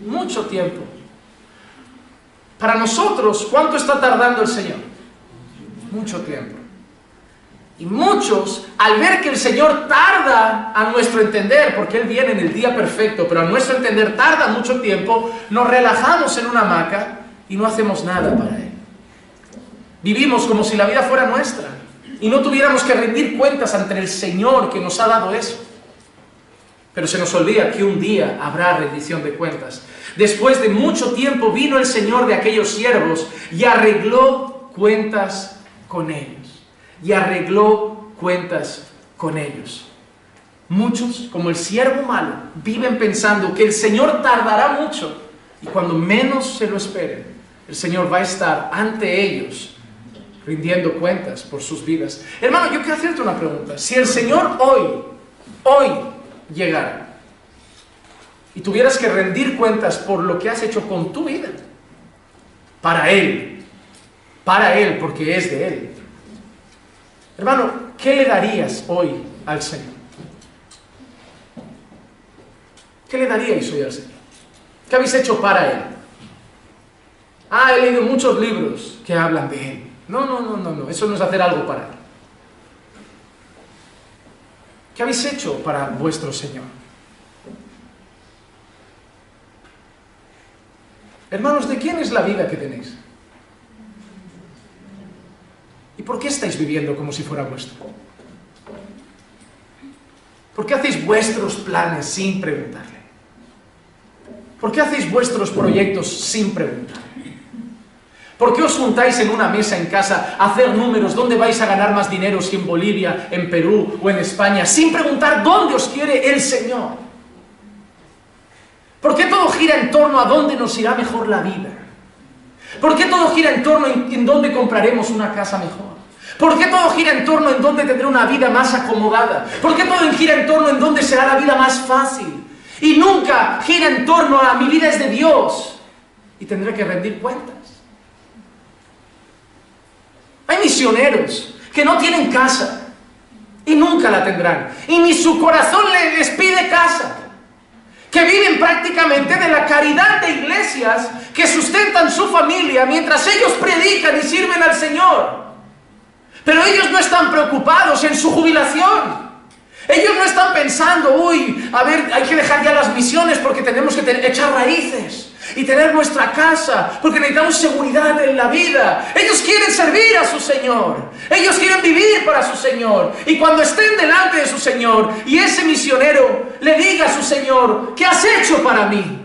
Mucho tiempo. Para nosotros, ¿cuánto está tardando el Señor? Mucho tiempo. Y muchos, al ver que el Señor tarda a nuestro entender, porque Él viene en el día perfecto, pero a nuestro entender tarda mucho tiempo, nos relajamos en una hamaca y no hacemos nada para Él. Vivimos como si la vida fuera nuestra y no tuviéramos que rendir cuentas ante el Señor que nos ha dado eso. Pero se nos olvida que un día habrá rendición de cuentas. Después de mucho tiempo vino el Señor de aquellos siervos y arregló cuentas con ellos y arregló cuentas con ellos. Muchos, como el siervo malo, viven pensando que el Señor tardará mucho y cuando menos se lo esperen, el Señor va a estar ante ellos rindiendo cuentas por sus vidas. Hermano, yo quiero hacerte una pregunta. Si el Señor hoy, hoy llegara y tuvieras que rendir cuentas por lo que has hecho con tu vida, para Él, para Él, porque es de Él, Hermano, ¿qué le darías hoy al Señor? ¿Qué le daríais hoy al Señor? ¿Qué habéis hecho para Él? Ah, he leído muchos libros que hablan de Él. No, no, no, no, no. Eso no es hacer algo para Él. ¿Qué habéis hecho para vuestro Señor? Hermanos, ¿de quién es la vida que tenéis? ¿Y por qué estáis viviendo como si fuera vuestro? ¿Por qué hacéis vuestros planes sin preguntarle? ¿Por qué hacéis vuestros proyectos sin preguntarle? ¿Por qué os juntáis en una mesa en casa a hacer números dónde vais a ganar más dinero si en Bolivia, en Perú o en España, sin preguntar dónde os quiere el Señor? ¿Por qué todo gira en torno a dónde nos irá mejor la vida? ¿Por qué todo gira en torno en, dónde compraremos una casa mejor? ¿Por qué todo gira en torno en dónde tendré una vida más acomodada? ¿Por qué todo gira en torno en dónde será la vida más fácil? Y nunca gira en torno a mi vida es de Dios y tendré que rendir cuentas. Hay misioneros que no tienen casa y nunca la tendrán. Y ni su corazón les pide casa que viven prácticamente de la caridad de iglesias que sustentan su familia mientras ellos predican y sirven al Señor. Pero ellos no están preocupados en su jubilación. Ellos no están pensando, uy, a ver, hay que dejar ya las misiones porque tenemos que echar raíces y tener nuestra casa, porque necesitamos seguridad en la vida. Ellos quieren servir a su Señor. Ellos quieren vivir para su Señor. Y cuando estén delante de su Señor y ese misionero le diga a su Señor, ¿qué has hecho para mí?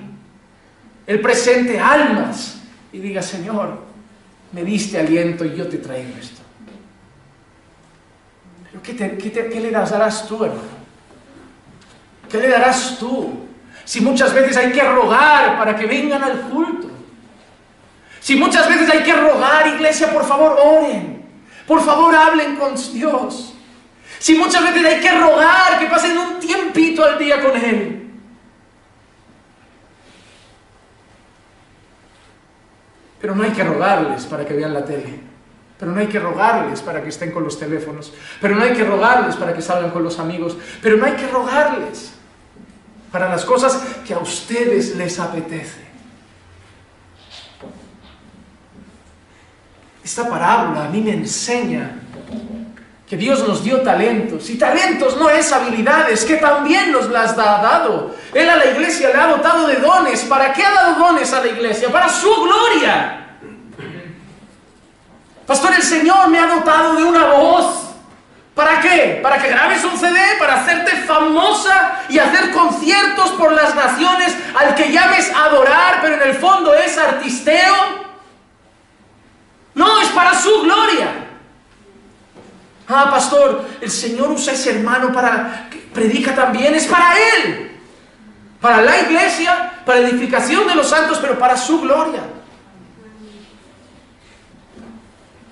Él presente almas y diga, Señor, me diste aliento y yo te traigo esto. Pero ¿qué, le darás tú, hermano? ¿Qué le darás tú? Si muchas veces hay que rogar para que vengan al culto. Si muchas veces hay que rogar, iglesia, por favor, oren. Por favor, hablen con Dios. Si muchas veces hay que rogar que pasen un tiempito al día con Él. Pero no hay que rogarles para que vean la tele. Pero no hay que rogarles para que estén con los teléfonos. Pero no hay que rogarles para que salgan con los amigos. Pero no hay que rogarles para las cosas que a ustedes les apetece. Esta parábola a mí me enseña que Dios nos dio talentos. Y talentos no es habilidades, que también nos las ha dado. Él a la iglesia le ha dotado de dones. ¿Para qué ha dado dones a la iglesia? Para su gloria. Pastor, el Señor me ha dotado de una voz. ¿Para qué? ¿Para que grabes un CD? ¿Para hacerte famosa y hacer conciertos por las naciones al que llames adorar, pero en el fondo es artisteo? No, es para su gloria. Ah, pastor, el Señor usa ese hermano para que predica también, es para Él. Para la iglesia, para edificación de los santos, pero para su gloria.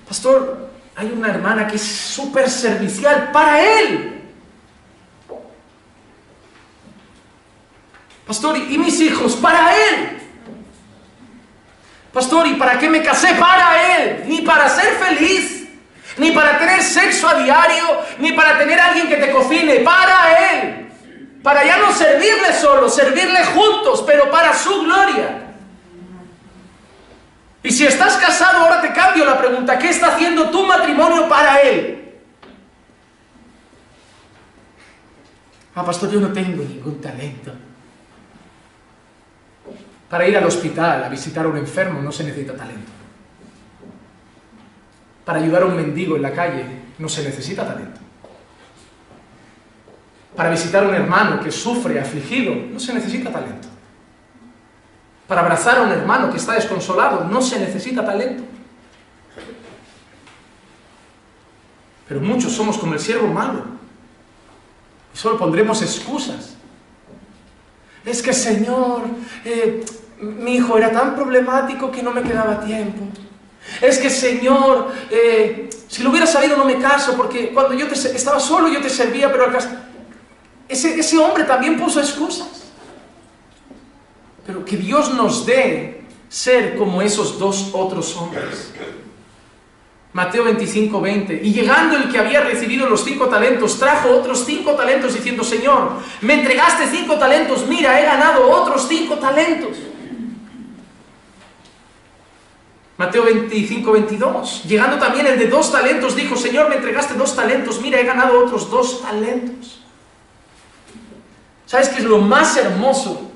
Pastor, hay una hermana que es súper servicial para él. Pastor, ¿y mis hijos? Para Él. Pastor, ¿y para qué me casé? Para Él. Ni para ser feliz, ni para tener sexo a diario, ni para tener a alguien que te cocine. Para Él. Para ya no servirle solo, servirle juntos, pero para su gloria. Y si estás casado, ahora cambio la pregunta. ¿Qué está haciendo tu matrimonio para Él? Ah, pastor, yo no tengo ningún talento. Para ir al hospital a visitar a un enfermo no se necesita talento. Para ayudar a un mendigo en la calle no se necesita talento. Para visitar a un hermano que sufre, afligido, no se necesita talento. Para abrazar a un hermano que está desconsolado no se necesita talento. Pero muchos somos como el siervo malo. Y solo pondremos excusas. Es que, Señor, eh, mi hijo era tan problemático que no me quedaba tiempo. Es que, Señor, eh, si lo hubiera sabido no me caso, porque cuando yo estaba solo yo te servía, pero caso... Ese, ese hombre también puso excusas. Pero que Dios nos dé ser como esos dos otros hombres. Mateo 25, 20. Y llegando el que había recibido los cinco talentos, trajo otros cinco talentos diciendo, Señor, me entregaste cinco talentos, mira, he ganado otros cinco talentos. Mateo 25, 22. Llegando también el de dos talentos, dijo, Señor, me entregaste dos talentos, mira, he ganado otros dos talentos. ¿Sabes qué es lo más hermoso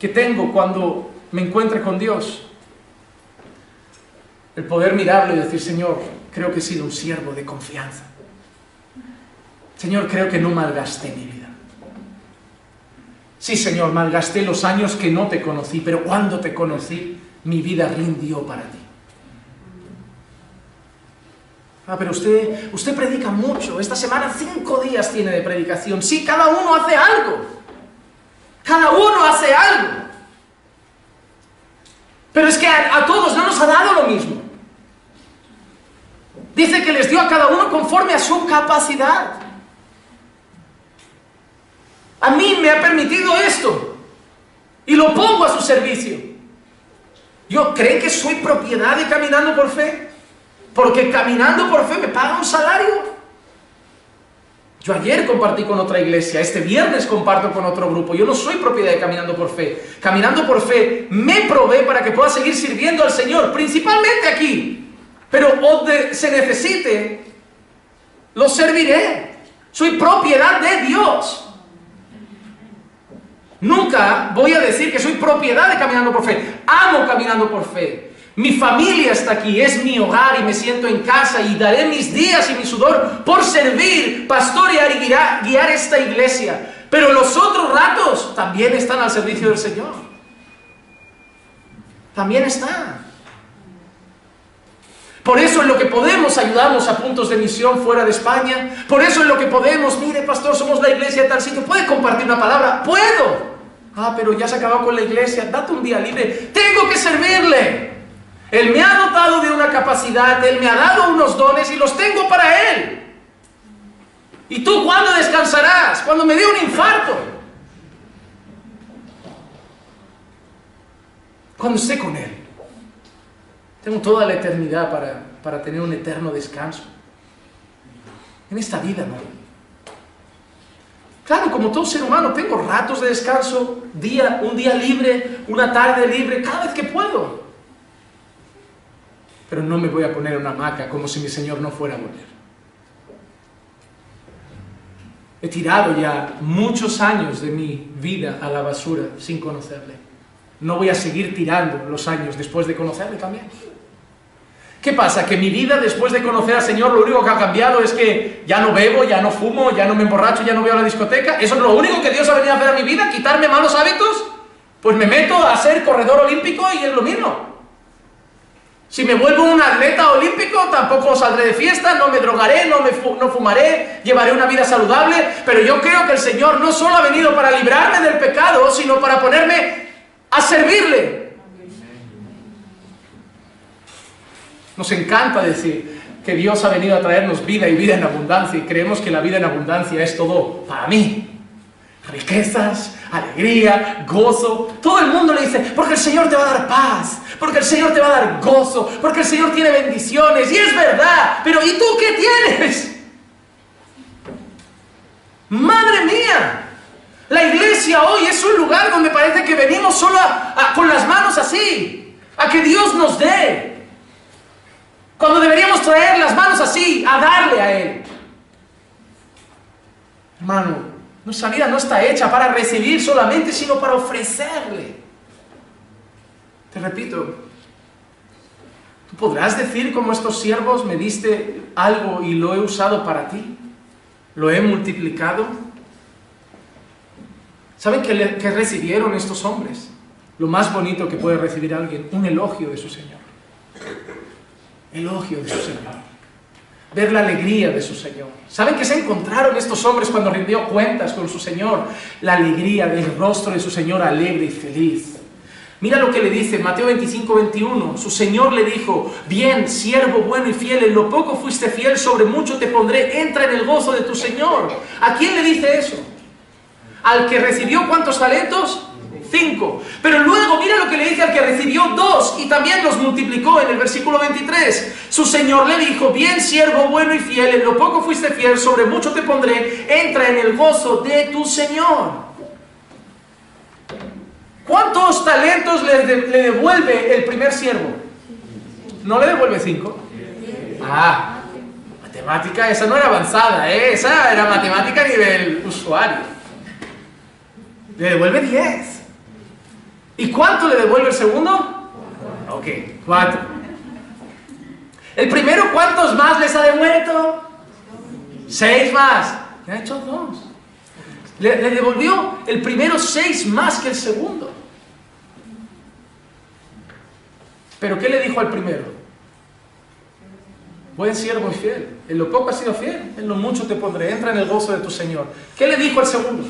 que tengo cuando me encuentre con Dios? El poder mirarlo y decir, Señor, creo que he sido un siervo de confianza. Señor, creo que no malgasté mi vida. Sí, Señor, malgasté los años que no te conocí, pero cuando te conocí, mi vida rindió para ti. Ah, pero usted, usted predica mucho. Esta semana cinco días tiene de predicación. Sí, cada uno hace algo. Cada uno hace algo. Pero es que a, todos no nos ha dado lo mismo. Dice que les dio a cada uno conforme a su capacidad. A mí me ha permitido esto. Y lo pongo a su servicio. ¿Yo creen que soy propiedad de caminando por fe? Porque caminando por fe me paga un salario. Yo ayer compartí con otra iglesia, este viernes comparto con otro grupo. Yo no soy propiedad de Caminando por Fe. Caminando por Fe me provee para que pueda seguir sirviendo al Señor, principalmente aquí. Pero donde se necesite, lo serviré. Soy propiedad de Dios. Nunca voy a decir que soy propiedad de Caminando por Fe. Amo Caminando por Fe. Mi familia está aquí, es mi hogar y me siento en casa y daré mis días y mi sudor por servir, pastorear y guiar, guiar esta iglesia. Pero los otros ratos también están al servicio del Señor. También están. Por eso en lo que podemos ayudamos a puntos de misión fuera de España. Por eso en lo que podemos, mire pastor, somos la iglesia de tal sitio. ¿Puede compartir una palabra? Puedo. Ah, pero ya se acabó con la iglesia. Date un día libre. Tengo que servirle. Él me ha dotado de una capacidad, Él me ha dado unos dones y los tengo para Él. ¿Y tú cuándo descansarás? Cuando me dé un infarto. Cuando esté con Él. Tengo toda la eternidad para, para tener un eterno descanso. En esta vida no. Claro, como todo ser humano, tengo ratos de descanso, día, un día libre, una tarde libre, cada vez que puedo pero no me voy a poner una hamaca como si mi Señor no fuera a volver. He tirado ya muchos años de mi vida a la basura sin conocerle. No voy a seguir tirando los años después de conocerle también. ¿Qué pasa? Que mi vida después de conocer al Señor lo único que ha cambiado es que ya no bebo, ya no fumo, ya no me emborracho, ya no voy a la discoteca. ¿Eso es lo único que Dios ha venido a hacer a mi vida? ¿Quitarme malos hábitos? Pues me meto a ser corredor olímpico y es lo mismo. Si me vuelvo un atleta olímpico, tampoco saldré de fiesta, no me drogaré, no, me no fumaré, llevaré una vida saludable, pero yo creo que el Señor no solo ha venido para librarme del pecado, sino para ponerme a servirle. Nos encanta decir que Dios ha venido a traernos vida y vida en abundancia y creemos que la vida en abundancia es todo para mí. Riquezas, alegría, gozo. Todo el mundo le dice, porque el Señor te va a dar paz, porque el Señor te va a dar gozo, porque el Señor tiene bendiciones. Y es verdad, pero ¿y tú qué tienes? Madre mía, la iglesia hoy es un lugar donde parece que venimos solo con las manos así, a que Dios nos dé. Cuando deberíamos traer las manos así, a darle a Él. Hermano, nuestra vida no está hecha para recibir solamente, sino para ofrecerle. Te repito, ¿tú podrás decir como estos siervos me diste algo y lo he usado para ti? ¿Lo he multiplicado? ¿Saben qué, recibieron estos hombres? Lo más bonito que puede recibir alguien, un elogio de su Señor. Elogio de su Señor. Ver la alegría de su Señor. ¿Saben qué se encontraron estos hombres cuando rindió cuentas con su Señor? La alegría del rostro de su Señor alegre y feliz. Mira lo que le dice Mateo 25, 21. Su Señor le dijo, bien, siervo bueno y fiel, en lo poco fuiste fiel, sobre mucho te pondré, entra en el gozo de tu Señor. ¿A quién le dice eso? ¿Al que recibió cuántos talentos? Cinco. Pero luego mira lo que le dice al que recibió dos y también los multiplicó en el versículo 23. Su Señor le dijo, bien siervo bueno y fiel, en lo poco fuiste fiel, sobre mucho te pondré, entra en el gozo de tu Señor. ¿Cuántos talentos le, devuelve el primer siervo? ¿No le devuelve cinco? Ah, matemática, esa no era avanzada, ¿eh? esa era matemática a nivel usuario. Le devuelve diez. ¿Y cuánto le devuelve el segundo? Ok, cuatro. ¿El primero cuántos más les ha devuelto? Seis más. Le ha hecho dos. Le, devolvió el primero seis más que el segundo. Pero ¿qué le dijo al primero? Buen siervo y fiel. En lo poco has sido fiel, en lo mucho te pondré. Entra en el gozo de tu Señor. ¿Qué le dijo al segundo?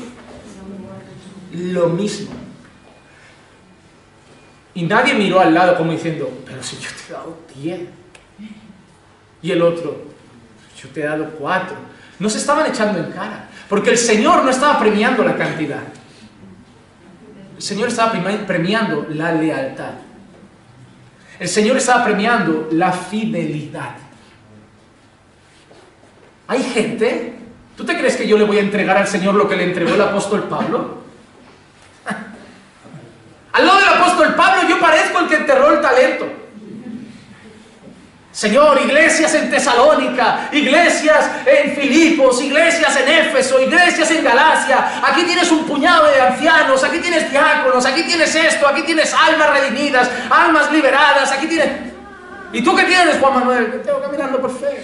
Lo mismo. Y nadie miró al lado como diciendo, pero si yo te he dado diez. Y el otro, yo te he dado cuatro. No se estaban echando en cara, porque el Señor no estaba premiando la cantidad. El Señor estaba premiando la lealtad. El Señor estaba premiando la fidelidad. Hay gente, ¿tú te crees que yo le voy a entregar al Señor lo que le entregó el apóstol Pablo? Al lado del apóstol Pablo yo parezco el que enterró el talento. Señor, iglesias en Tesalónica, iglesias en Filipos, iglesias en Éfeso, iglesias en Galacia. Aquí tienes un puñado de ancianos, aquí tienes diáconos, aquí tienes esto, aquí tienes almas redimidas, almas liberadas, aquí tienes... ¿Y tú qué tienes, Juan Manuel? Que tengo caminando por fe.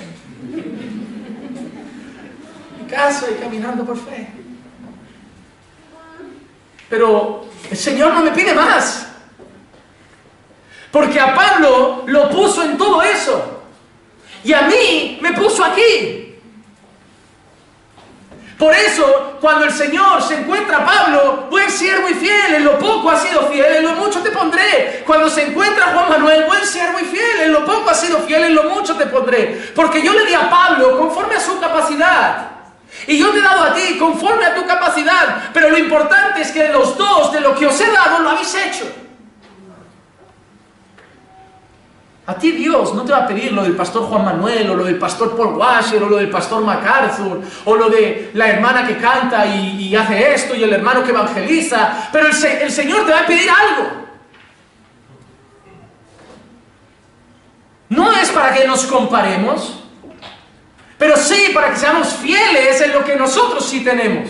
En casa y caminando por fe. Pero el Señor no me pide más. Porque a Pablo lo puso en todo eso. Y a mí me puso aquí. Por eso, cuando el Señor se encuentra a Pablo, buen siervo y fiel, en lo poco ha sido fiel, en lo mucho te pondré. Cuando se encuentra Juan Manuel, buen siervo y fiel, en lo poco ha sido fiel, en lo mucho te pondré. Porque yo le di a Pablo conforme a su capacidad. Y yo te he dado a ti conforme a tu capacidad. Pero lo importante es que los dos, de lo que os he dado, lo habéis hecho. A ti Dios no te va a pedir lo del pastor Juan Manuel, o lo del pastor Paul Washer, o lo del pastor MacArthur, o lo de la hermana que canta y, hace esto, y el hermano que evangeliza, pero el, Señor te va a pedir algo. No es para que nos comparemos, pero sí para que seamos fieles en lo que nosotros sí tenemos.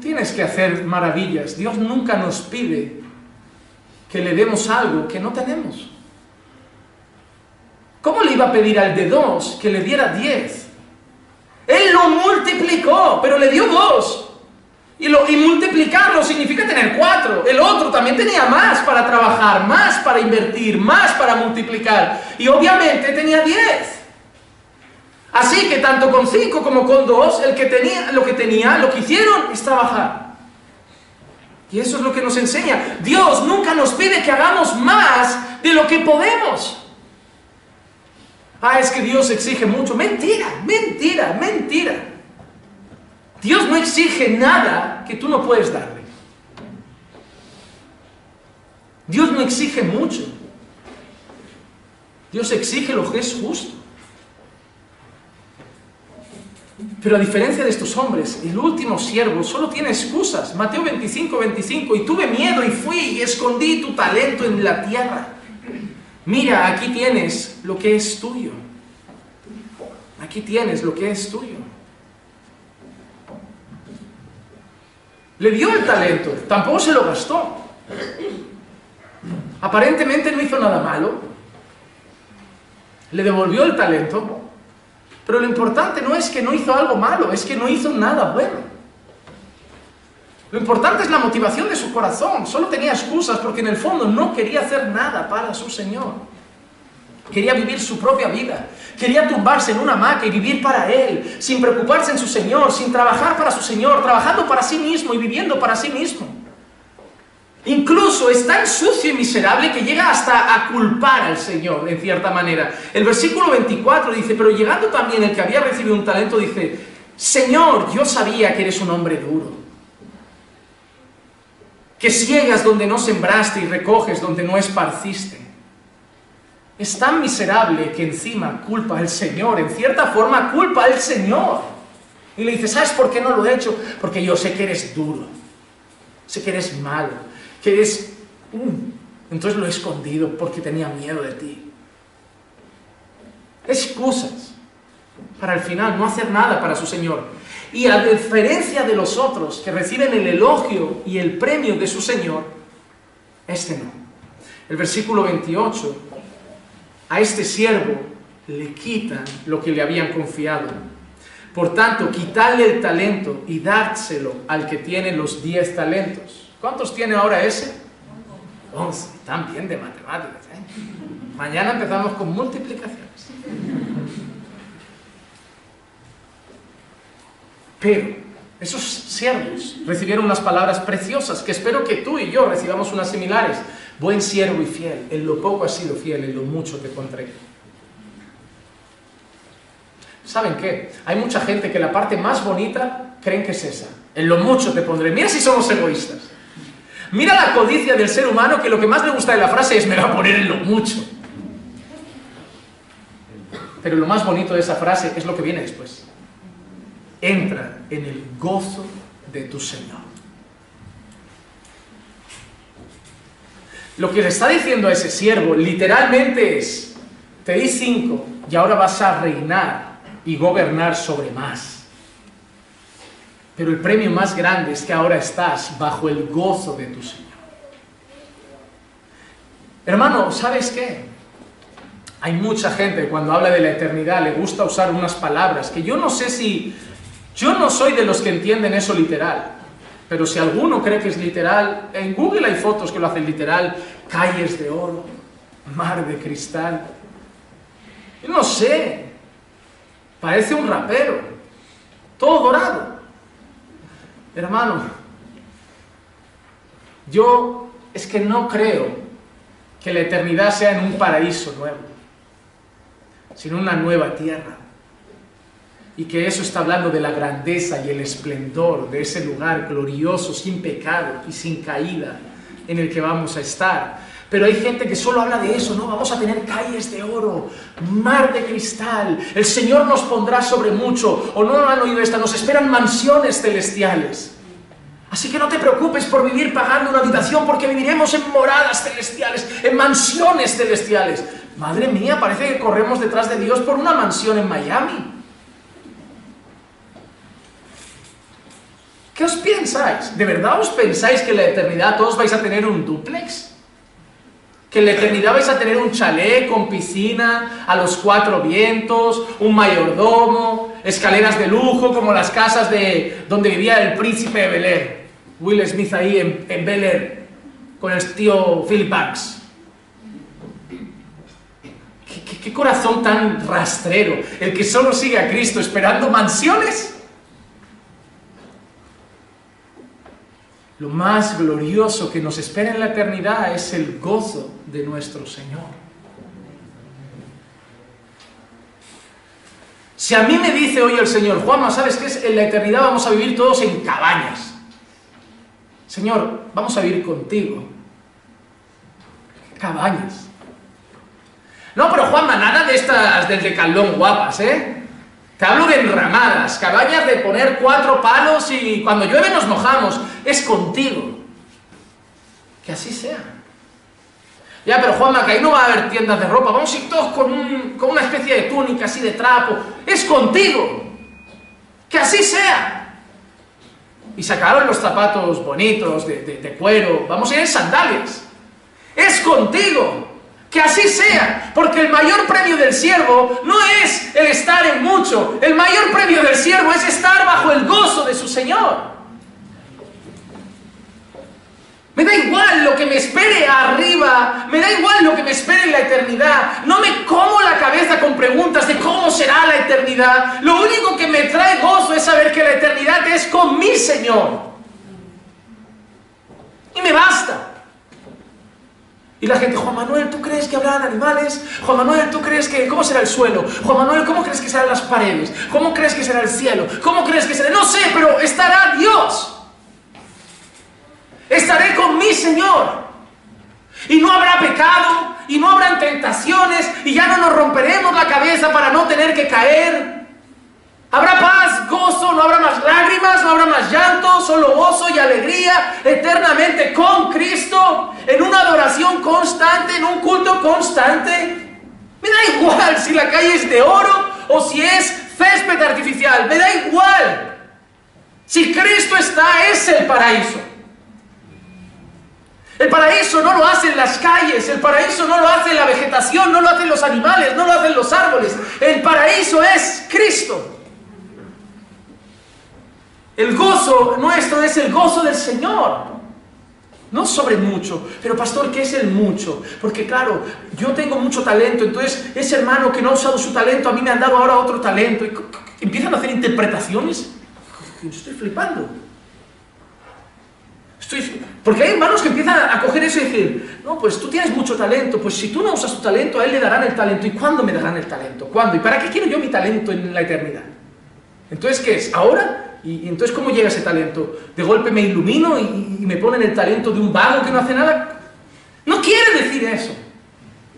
Tienes que hacer maravillas. Dios nunca nos pide que le demos algo que no tenemos. ¿Cómo le iba a pedir al de dos que le diera diez? Él lo multiplicó, pero le dio dos. Y, lo, y multiplicarlo significa tener cuatro. El otro también tenía más para trabajar, más para invertir, más para multiplicar. Y obviamente tenía diez. Así que tanto con cinco como con dos, el que tenía, lo que tenía, lo que hicieron es trabajar. Y eso es lo que nos enseña. Dios nunca nos pide que hagamos más de lo que podemos. Ah, es que Dios exige mucho. Mentira, mentira, mentira. Dios no exige nada que tú no puedes darle. Dios no exige mucho. Dios exige lo que es justo. Pero a diferencia de estos hombres, el último siervo solo tiene excusas. Mateo 25, 25, y tuve miedo y fui y escondí tu talento en la tierra. Mira, aquí tienes lo que es tuyo. Aquí tienes lo que es tuyo. Le dio el talento, tampoco se lo gastó. Aparentemente no hizo nada malo. Le devolvió el talento, pero lo importante no es que no hizo algo malo, es que no hizo nada bueno. Lo importante es la motivación de su corazón. Solo tenía excusas porque en el fondo no quería hacer nada para su Señor. Quería vivir su propia vida. Quería tumbarse en una hamaca y vivir para Él, sin preocuparse en su Señor, sin trabajar para su Señor, trabajando para sí mismo y viviendo para sí mismo. Incluso es tan sucio y miserable que llega hasta a culpar al Señor, en cierta manera. El versículo 24 dice, pero llegando también el que había recibido un talento, dice, Señor, yo sabía que eres un hombre duro, que ciegas donde no sembraste y recoges donde no esparciste. Es tan miserable que encima culpa al Señor, en cierta forma culpa al Señor. Y le dice, ¿sabes por qué no lo he hecho? Porque yo sé que eres duro, sé que eres malo, que es, mm, entonces lo he escondido porque tenía miedo de ti. Excusas para al final no hacer nada para su Señor. Y a diferencia de los otros que reciben el elogio y el premio de su Señor, este no. El versículo 28, a este siervo le quitan lo que le habían confiado. Por tanto, quitarle el talento y dárselo al que tiene los diez talentos. ¿Cuántos tiene ahora ese? 11. Están bien de matemáticas. ¿eh? Mañana empezamos con multiplicaciones. Pero esos siervos recibieron unas palabras preciosas que espero que tú y yo recibamos unas similares. Buen siervo y fiel, en lo poco has sido fiel, en lo mucho te pondré. ¿Saben qué? Hay mucha gente que la parte más bonita creen que es esa. En lo mucho te pondré. Mira si somos egoístas. Mira la codicia del ser humano que lo que más le gusta de la frase es me va a poner en lo mucho. Pero lo más bonito de esa frase es lo que viene después. Entra en el gozo de tu Señor. Lo que le está diciendo a ese siervo literalmente es, te di cinco y ahora vas a reinar y gobernar sobre más. Pero el premio más grande es que ahora estás bajo el gozo de tu Señor. Hermano, ¿sabes qué? Hay mucha gente cuando habla de la eternidad le gusta usar unas palabras que yo no sé si... Yo no soy de los que entienden eso literal. Pero si alguno cree que es literal, en Google hay fotos que lo hacen literal. Calles de oro, mar de cristal. Yo no sé. Parece un rapero. Todo dorado. Hermano, yo es que no creo que la eternidad sea en un paraíso nuevo, sino una nueva tierra. Y que eso está hablando de la grandeza y el esplendor de ese lugar glorioso, sin pecado y sin caída en el que vamos a estar. Pero hay gente que solo habla de eso, ¿no? Vamos a tener calles de oro, mar de cristal, el Señor nos pondrá sobre mucho, o no han oído esta, nos esperan mansiones celestiales. Así que no te preocupes por vivir pagando una habitación, porque viviremos en moradas celestiales, en mansiones celestiales. Madre mía, parece que corremos detrás de Dios por una mansión en Miami. ¿Qué os pensáis? ¿De verdad os pensáis que en la eternidad todos vais a tener un duplex? Que eternidad vais a tener un chalet con piscina, a los cuatro vientos, un mayordomo, escaleras de lujo como las casas de donde vivía el príncipe de Bel Air. Will Smith ahí en, en Bel Air, con el tío Philip Banks. ¿Qué, qué corazón tan rastrero, el que solo sigue a Cristo esperando mansiones Lo más glorioso que nos espera en la eternidad es el gozo de nuestro Señor. Si a mí me dice hoy el Señor, Juanma, ¿sabes qué? En la eternidad vamos a vivir todos en cabañas. Señor, vamos a vivir contigo. Cabañas. No, pero Juanma, nada de estas del decalón guapas, ¿eh? Te hablo de enramadas, cabañas de poner cuatro palos y cuando llueve nos mojamos. Es contigo. Que así sea. Ya, pero Juanma, que ahí no va a haber tiendas de ropa. Vamos a ir todos con, una especie de túnica así de trapo. Es contigo. Que así sea. Y sacaron los zapatos bonitos de, de, de cuero. Vamos a ir en sandalias. Es contigo. Que así sea, porque el mayor premio del siervo no es el estar en mucho, el mayor premio del siervo es estar bajo el gozo de su Señor. Me da igual lo que me espere arriba, me da igual lo que me espere en la eternidad. No me como la cabeza con preguntas de cómo será la eternidad. Lo único que me trae gozo es saber que la eternidad es con mi Señor. Y me basta. Y la gente, Juan Manuel, ¿tú crees que habrán animales? Juan Manuel, ¿tú crees que... ¿Cómo será el suelo? Juan Manuel, ¿cómo crees que serán las paredes? ¿Cómo crees que será el cielo? ¿Cómo crees que será...? No sé, pero estará Dios. Estaré con mi Señor. Y no habrá pecado, y no habrán tentaciones, y ya no nos romperemos la cabeza para no tener que caer. Habrá paz, gozo, no habrá más lágrimas, no habrá más llanto, solo gozo y alegría eternamente con Cristo, en una adoración constante, en un culto constante. Me da igual si la calle es de oro o si es césped artificial, me da igual. Si Cristo está, es el paraíso. El paraíso no lo hacen las calles, el paraíso no lo hace la vegetación, no lo hacen los animales, no lo hacen los árboles. El paraíso es Cristo. El gozo nuestro es el gozo del Señor. No sobre mucho, pero pastor, ¿qué es el mucho? Porque claro, yo tengo mucho talento, entonces ese hermano que no ha usado su talento, a mí me han dado ahora otro talento. Y empiezan a hacer interpretaciones. Estoy flipando. Estoy, porque hay hermanos que empiezan a coger eso y decir, no, pues tú tienes mucho talento, pues si tú no usas tu talento, a él le darán el talento. ¿Y cuándo me darán el talento? ¿Cuándo? ¿Y para qué quiero yo mi talento en la eternidad? Entonces, ¿qué es? ¿Ahora? ¿Y, entonces cómo llega ese talento? ¿De golpe me ilumino y, me ponen el talento de un vago que no hace nada? No quiere decir eso.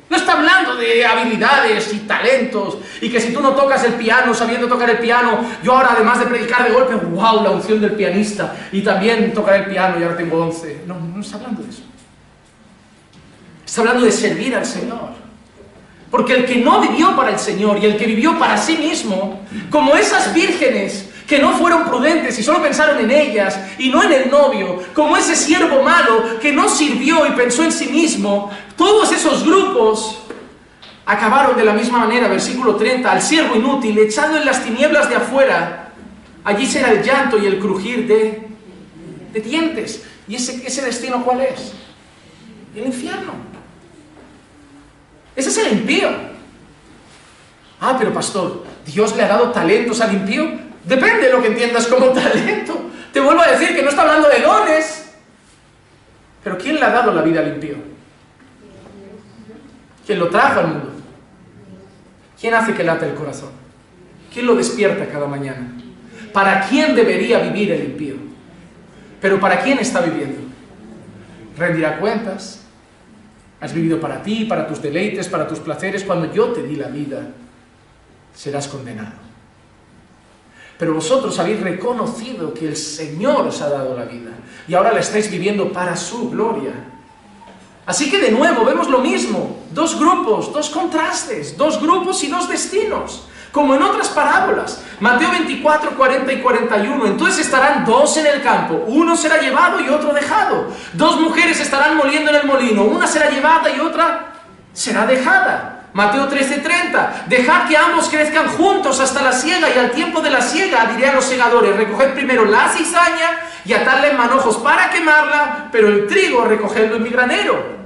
No está hablando de habilidades y talentos y que si tú no tocas el piano sabiendo tocar el piano, yo ahora además de predicar de golpe, wow, la unción del pianista y también tocar el piano y ahora tengo 11. No, no está hablando de eso. Está hablando de servir al Señor. Porque el que no vivió para el Señor y el que vivió para sí mismo, como esas vírgenes que no fueron prudentes y solo pensaron en ellas y no en el novio, como ese siervo malo que no sirvió y pensó en sí mismo, todos esos grupos acabaron de la misma manera, versículo 30, al siervo inútil, echado en las tinieblas de afuera, allí será el llanto y el crujir de, de dientes. ¿Y ese, ese destino cuál es? El infierno. Ese es el impío. Ah, pero pastor, ¿Dios le ha dado talentos al impío? Depende de lo que entiendas como (laughs) talento. Te vuelvo a decir que no está hablando de dones. Pero ¿quién le ha dado la vida al impío? ¿Quién lo trajo al mundo? ¿Quién hace que late el corazón? ¿Quién lo despierta cada mañana? ¿Para quién debería vivir el impío? Pero ¿para quién está viviendo? ¿Rendirá cuentas? ¿Has vivido para ti, para tus deleites, para tus placeres? Cuando yo te di la vida, serás condenado. Pero vosotros habéis reconocido que el Señor os ha dado la vida y ahora la estáis viviendo para su gloria. Así que de nuevo vemos lo mismo, dos grupos, dos contrastes, dos grupos y dos destinos, como en otras parábolas. Mateo 24, 40 y 41, entonces estarán dos en el campo, uno será llevado y otro dejado. Dos mujeres estarán moliendo en el molino, una será llevada y otra será dejada. Mateo 13:30, dejad que ambos crezcan juntos hasta la siega y al tiempo de la siega diré a los segadores, recoged primero la cizaña y atadla en manojos para quemarla, pero el trigo recogedlo en mi granero.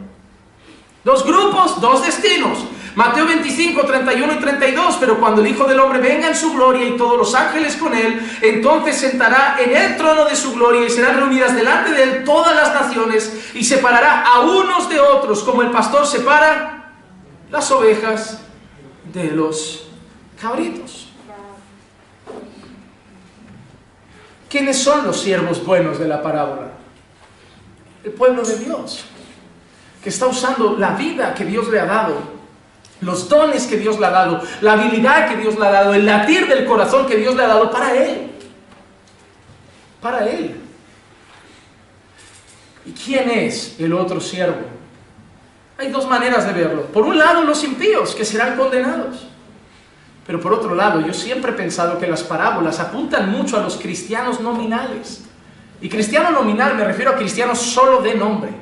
Dos grupos, dos destinos. Mateo 25, 31 y 32, pero cuando el Hijo del Hombre venga en su gloria y todos los ángeles con él, entonces sentará en el trono de su gloria y serán reunidas delante de él todas las naciones y separará a unos de otros como el pastor separa las ovejas de los cabritos. ¿Quiénes son los siervos buenos de la parábola? El pueblo de Dios, que está usando la vida que Dios le ha dado, los dones que Dios le ha dado, la habilidad que Dios le ha dado, el latir del corazón que Dios le ha dado para Él. Para Él. ¿Y quién es el otro siervo? Hay dos maneras de verlo. Por un lado, los impíos, que serán condenados. Pero por otro lado, yo siempre he pensado que las parábolas apuntan mucho a los cristianos nominales. Y cristiano nominal me refiero a cristianos solo de nombre.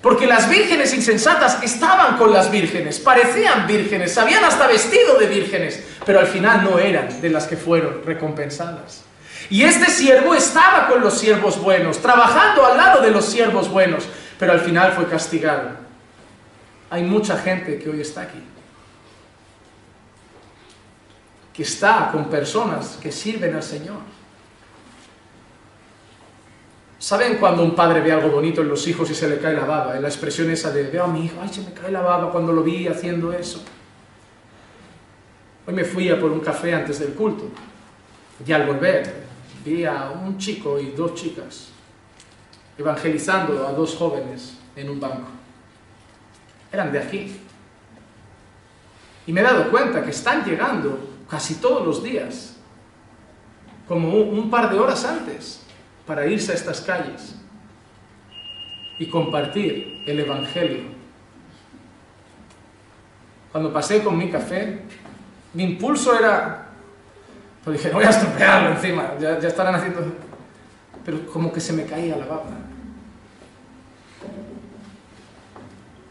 Porque las vírgenes insensatas estaban con las vírgenes, parecían vírgenes, habían hasta vestido de vírgenes, pero al final no eran de las que fueron recompensadas. Y este siervo estaba con los siervos buenos, trabajando al lado de los siervos buenos, pero al final fue castigado. Hay mucha gente que hoy está aquí que está con personas que sirven al Señor. ¿Saben cuando un padre ve algo bonito en los hijos y se le cae la baba? La expresión esa de, veo a mi hijo, ay, se me cae la baba cuando lo vi haciendo eso. Hoy me fui a por un café antes del culto. Y al volver, vi a un chico y dos chicas evangelizando a dos jóvenes en un banco. Eran de aquí. Y me he dado cuenta que están llegando casi todos los días, como un, par de horas antes, para irse a estas calles y compartir el Evangelio. Cuando pasé con mi café, mi impulso era, pues dije, no voy a estropearlo encima, ya, ya estarán haciendo... Pero como que se me caía la baba.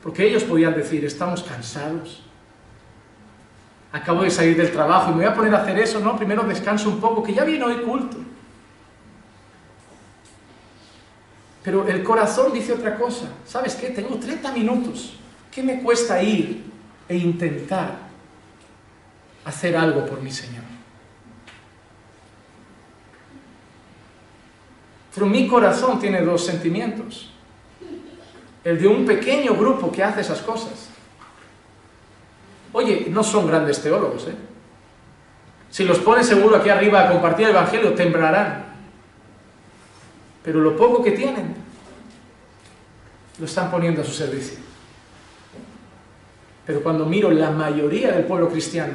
Porque ellos podían decir, estamos cansados, acabo de salir del trabajo y me voy a poner a hacer eso, ¿no? Primero descanso un poco, que ya viene hoy culto. Pero el corazón dice otra cosa. ¿Sabes qué? Tengo 30 minutos. ¿Qué me cuesta ir e intentar hacer algo por mi Señor? Pero mi corazón tiene dos sentimientos. El de un pequeño grupo que hace esas cosas Oye, no son grandes teólogos, ¿eh? Si los pones seguro aquí arriba a compartir el Evangelio, temblarán. Pero lo poco que tienen, lo están poniendo a su servicio. Pero cuando miro la mayoría del pueblo cristiano,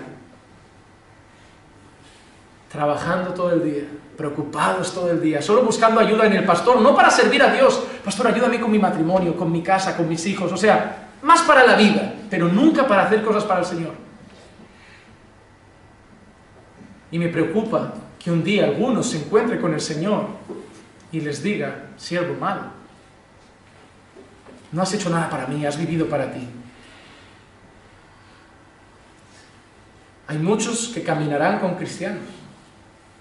trabajando todo el día, preocupados todo el día, solo buscando ayuda en el pastor, no para servir a Dios, pastor, ayúdame con mi matrimonio, con mi casa, con mis hijos, o sea, más para la vida, pero nunca para hacer cosas para el Señor. Y me preocupa que un día algunos se encuentren con el Señor y les diga, siervo malo, no has hecho nada para mí, has vivido para ti. Hay muchos que caminarán con cristianos,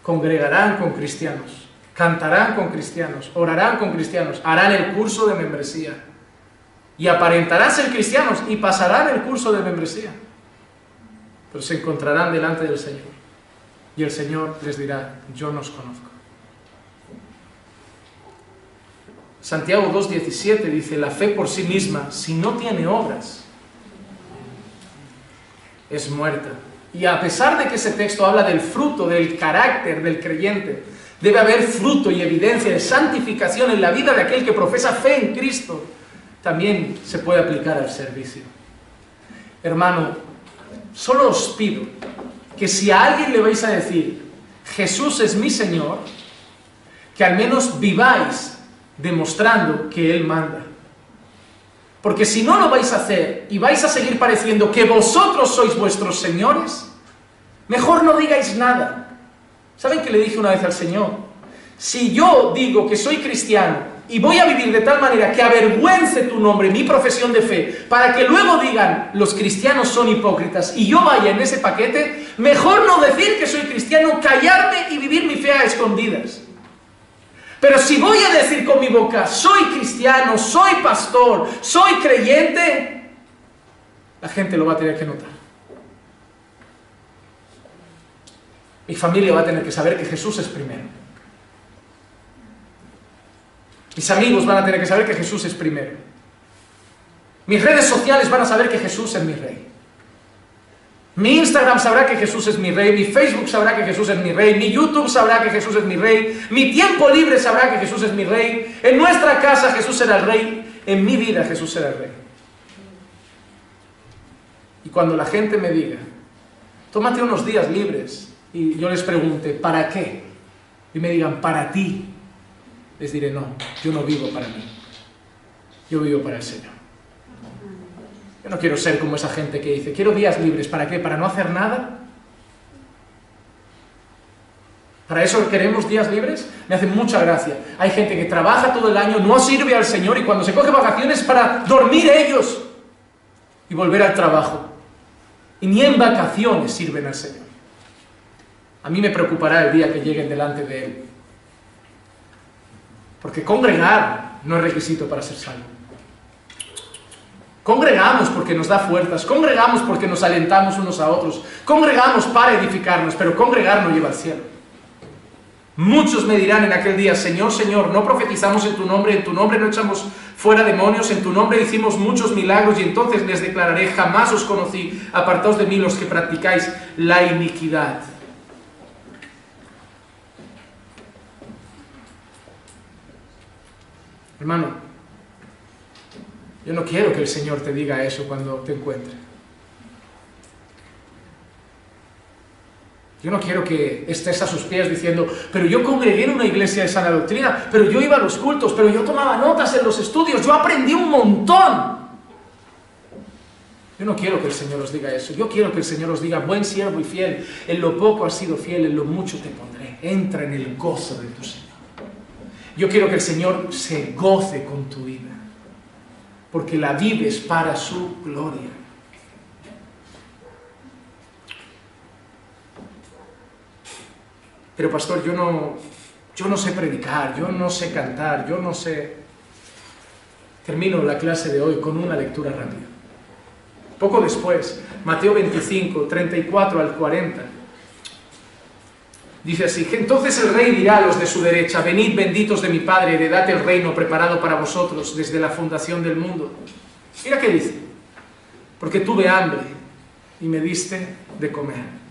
congregarán con cristianos, cantarán con cristianos, orarán con cristianos, harán el curso de membresía y aparentarán ser cristianos y pasarán el curso de membresía, pero se encontrarán delante del Señor y el Señor les dirá, yo no conozco. Santiago 2.17 dice, la fe por sí misma, si no tiene obras, es muerta. Y a pesar de que ese texto habla del fruto, del carácter del creyente, debe haber fruto y evidencia de santificación en la vida de aquel que profesa fe en Cristo también se puede aplicar al servicio. Hermano, solo os pido que si a alguien le vais a decir, Jesús es mi Señor, que al menos viváis demostrando que Él manda. Porque si no lo vais a hacer y vais a seguir pareciendo que vosotros sois vuestros señores, mejor no digáis nada. ¿Saben qué le dije una vez al Señor? Si yo digo que soy cristiano y voy a vivir de tal manera que avergüence tu nombre, mi profesión de fe, para que luego digan los cristianos son hipócritas y yo vaya en ese paquete, mejor no decir que soy cristiano, callarme y vivir mi fe a escondidas. Pero si voy a decir con mi boca, soy cristiano, soy pastor, soy creyente, la gente lo va a tener que notar. Mi familia va a tener que saber que Jesús es primero. Mis amigos van a tener que saber que Jesús es primero. Mis redes sociales van a saber que Jesús es mi rey. Mi Instagram sabrá que Jesús es mi rey, mi Facebook sabrá que Jesús es mi rey, mi YouTube sabrá que Jesús es mi rey, mi tiempo libre sabrá que Jesús es mi rey, en nuestra casa Jesús será el rey, en mi vida Jesús será el rey. Y cuando la gente me diga, tómate unos días libres, y yo les pregunte, ¿para qué? Y me digan, para ti, les diré, no, yo no vivo para mí, yo vivo para el Señor. Yo no quiero ser como esa gente que dice, quiero días libres, ¿para qué? ¿Para no hacer nada? ¿Para eso queremos días libres? Me hace mucha gracia. Hay gente que trabaja todo el año, no sirve al Señor y cuando se coge vacaciones para dormir ellos y volver al trabajo. Y ni en vacaciones sirven al Señor. A mí me preocupará el día que lleguen delante de Él. Porque congregar no es requisito para ser salvo. Congregamos porque nos da fuerzas, congregamos porque nos alentamos unos a otros, congregamos para edificarnos, pero congregar no lleva al cielo. Muchos me dirán en aquel día, Señor, Señor, no profetizamos en tu nombre, en tu nombre no echamos fuera demonios, en tu nombre hicimos muchos milagros y entonces les declararé, jamás os conocí, apartaos de mí los que practicáis la iniquidad. Hermano, yo no quiero que el Señor te diga eso cuando te encuentre. Yo no quiero que estés a sus pies diciendo, pero yo congregué en una iglesia de sana doctrina, pero yo iba a los cultos, pero yo tomaba notas en los estudios, yo aprendí un montón. Yo no quiero que el Señor os diga eso. Yo quiero que el Señor os diga, buen siervo y fiel, en lo poco has sido fiel, en lo mucho te pondré. Entra en el gozo de tu Señor. Yo quiero que el Señor se goce con tu vida, porque la vives para su gloria. Pero pastor, yo no, yo no sé predicar, yo no sé cantar, yo no sé... Termino la clase de hoy con una lectura rápida. Poco después, Mateo 25, 34 al 40. Dice así, entonces el rey dirá a los de su derecha, venid benditos de mi Padre, heredad el reino preparado para vosotros desde la fundación del mundo. Mira qué dice, porque tuve hambre y me diste de comer.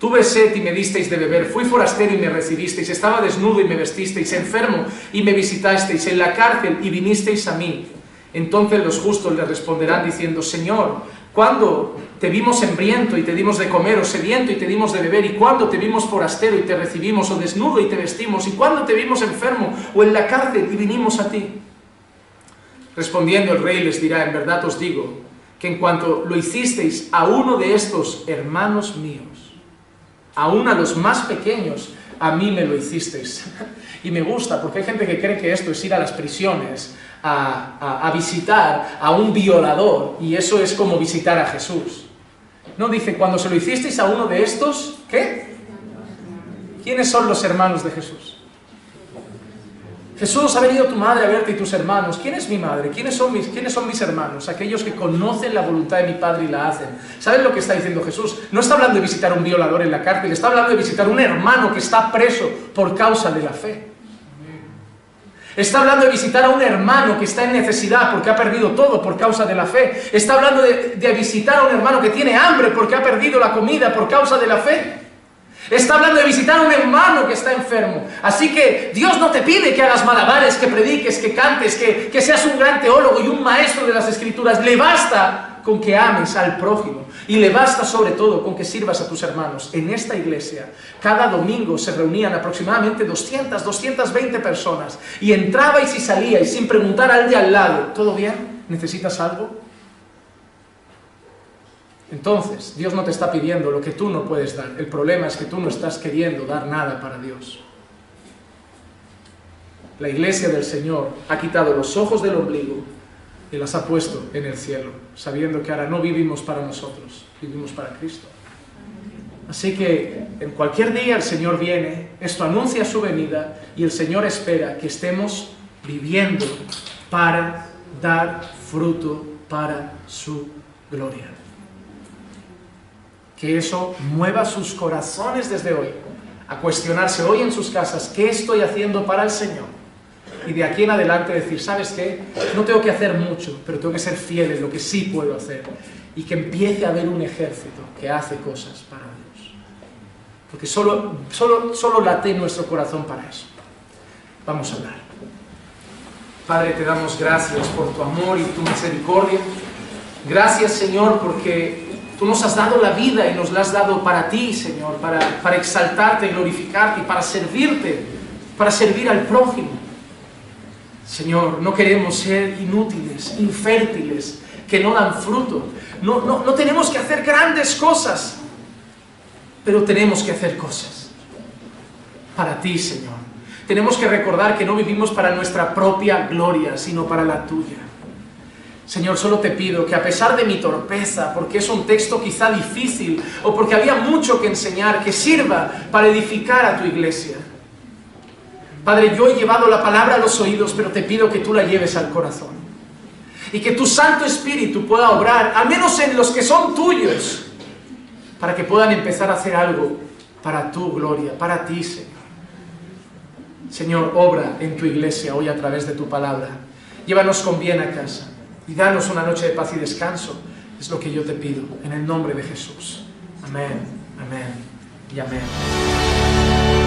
Tuve sed y me disteis de beber, fui forastero y me recibisteis, estaba desnudo y me vestisteis, enfermo y me visitasteis, en la cárcel y vinisteis a mí. Entonces los justos le responderán diciendo, Señor, ¿cuándo te vimos hambriento y te dimos de comer, o sediento y te dimos de beber? ¿Y cuándo te vimos forastero y te recibimos, o desnudo y te vestimos? ¿Y cuándo te vimos enfermo o en la cárcel y vinimos a ti? Respondiendo el rey les dirá, en verdad os digo, que en cuanto lo hicisteis a uno de estos hermanos míos, aún a los más pequeños, a mí me lo hicisteis. (laughs) Y me gusta, porque hay gente que cree que esto es ir a las prisiones a, visitar a un violador, y eso es como visitar a Jesús. No dice, cuando se lo hicisteis a uno de estos, ¿qué? ¿Quiénes son los hermanos de Jesús? Jesús, ha venido tu madre a verte y tus hermanos. ¿Quién es mi madre? ¿Quiénes son, mis, ¿Quiénes son mis hermanos? Aquellos que conocen la voluntad de mi Padre y la hacen. ¿Saben lo que está diciendo Jesús? No está hablando de visitar a un violador en la cárcel, está hablando de visitar a un hermano que está preso por causa de la fe. Está hablando de visitar a un hermano que está en necesidad porque ha perdido todo por causa de la fe. Está hablando de, visitar a un hermano que tiene hambre porque ha perdido la comida por causa de la fe. Está hablando de visitar a un hermano que está enfermo. Así que Dios no te pide que hagas malabares, que prediques, que cantes, que, que, seas un gran teólogo y un maestro de las escrituras. Le basta con que ames al prójimo. Y le basta sobre todo con que sirvas a tus hermanos. En esta iglesia, cada domingo se reunían aproximadamente 200, 220 personas. Y entrabais y salíais sin preguntar al de al lado, ¿todo bien? ¿Necesitas algo? Entonces, Dios no te está pidiendo lo que tú no puedes dar. El problema es que tú no estás queriendo dar nada para Dios. La iglesia del Señor ha quitado los ojos del ombligo y las ha puesto en el cielo, sabiendo que ahora no vivimos para nosotros, vivimos para Cristo. Así que en cualquier día el Señor viene, esto anuncia su venida y el Señor espera que estemos viviendo para dar fruto para su gloria que eso mueva sus corazones desde hoy a cuestionarse hoy en sus casas, ¿qué estoy haciendo para el Señor? Y de aquí en adelante decir, ¿sabes qué? No tengo que hacer mucho, pero tengo que ser fiel en lo que sí puedo hacer. Y que empiece a haber un ejército que hace cosas para Dios. Porque solo, solo, solo late nuestro corazón para eso. Vamos a hablar. Padre, te damos gracias por tu amor y tu misericordia. Gracias, Señor, porque tú nos has dado la vida y nos la has dado para ti, Señor, para, para exaltarte, glorificarte y para servirte, para servir al prójimo. Señor, no queremos ser inútiles, infértiles, que no dan fruto. No, no, no tenemos que hacer grandes cosas, pero tenemos que hacer cosas para ti, Señor. Tenemos que recordar que no vivimos para nuestra propia gloria, sino para la tuya. Señor, solo te pido que a pesar de mi torpeza, porque es un texto quizá difícil o porque había mucho que enseñar, que sirva para edificar a tu iglesia. Padre, yo he llevado la palabra a los oídos, pero te pido que tú la lleves al corazón. Y que tu Santo Espíritu pueda obrar, al menos en los que son tuyos, para que puedan empezar a hacer algo para tu gloria, para ti, Señor. Señor, obra en tu iglesia hoy a través de tu palabra. Llévanos con bien a casa y danos una noche de paz y descanso. Es lo que yo te pido, en el nombre de Jesús. Amén, amén y amén.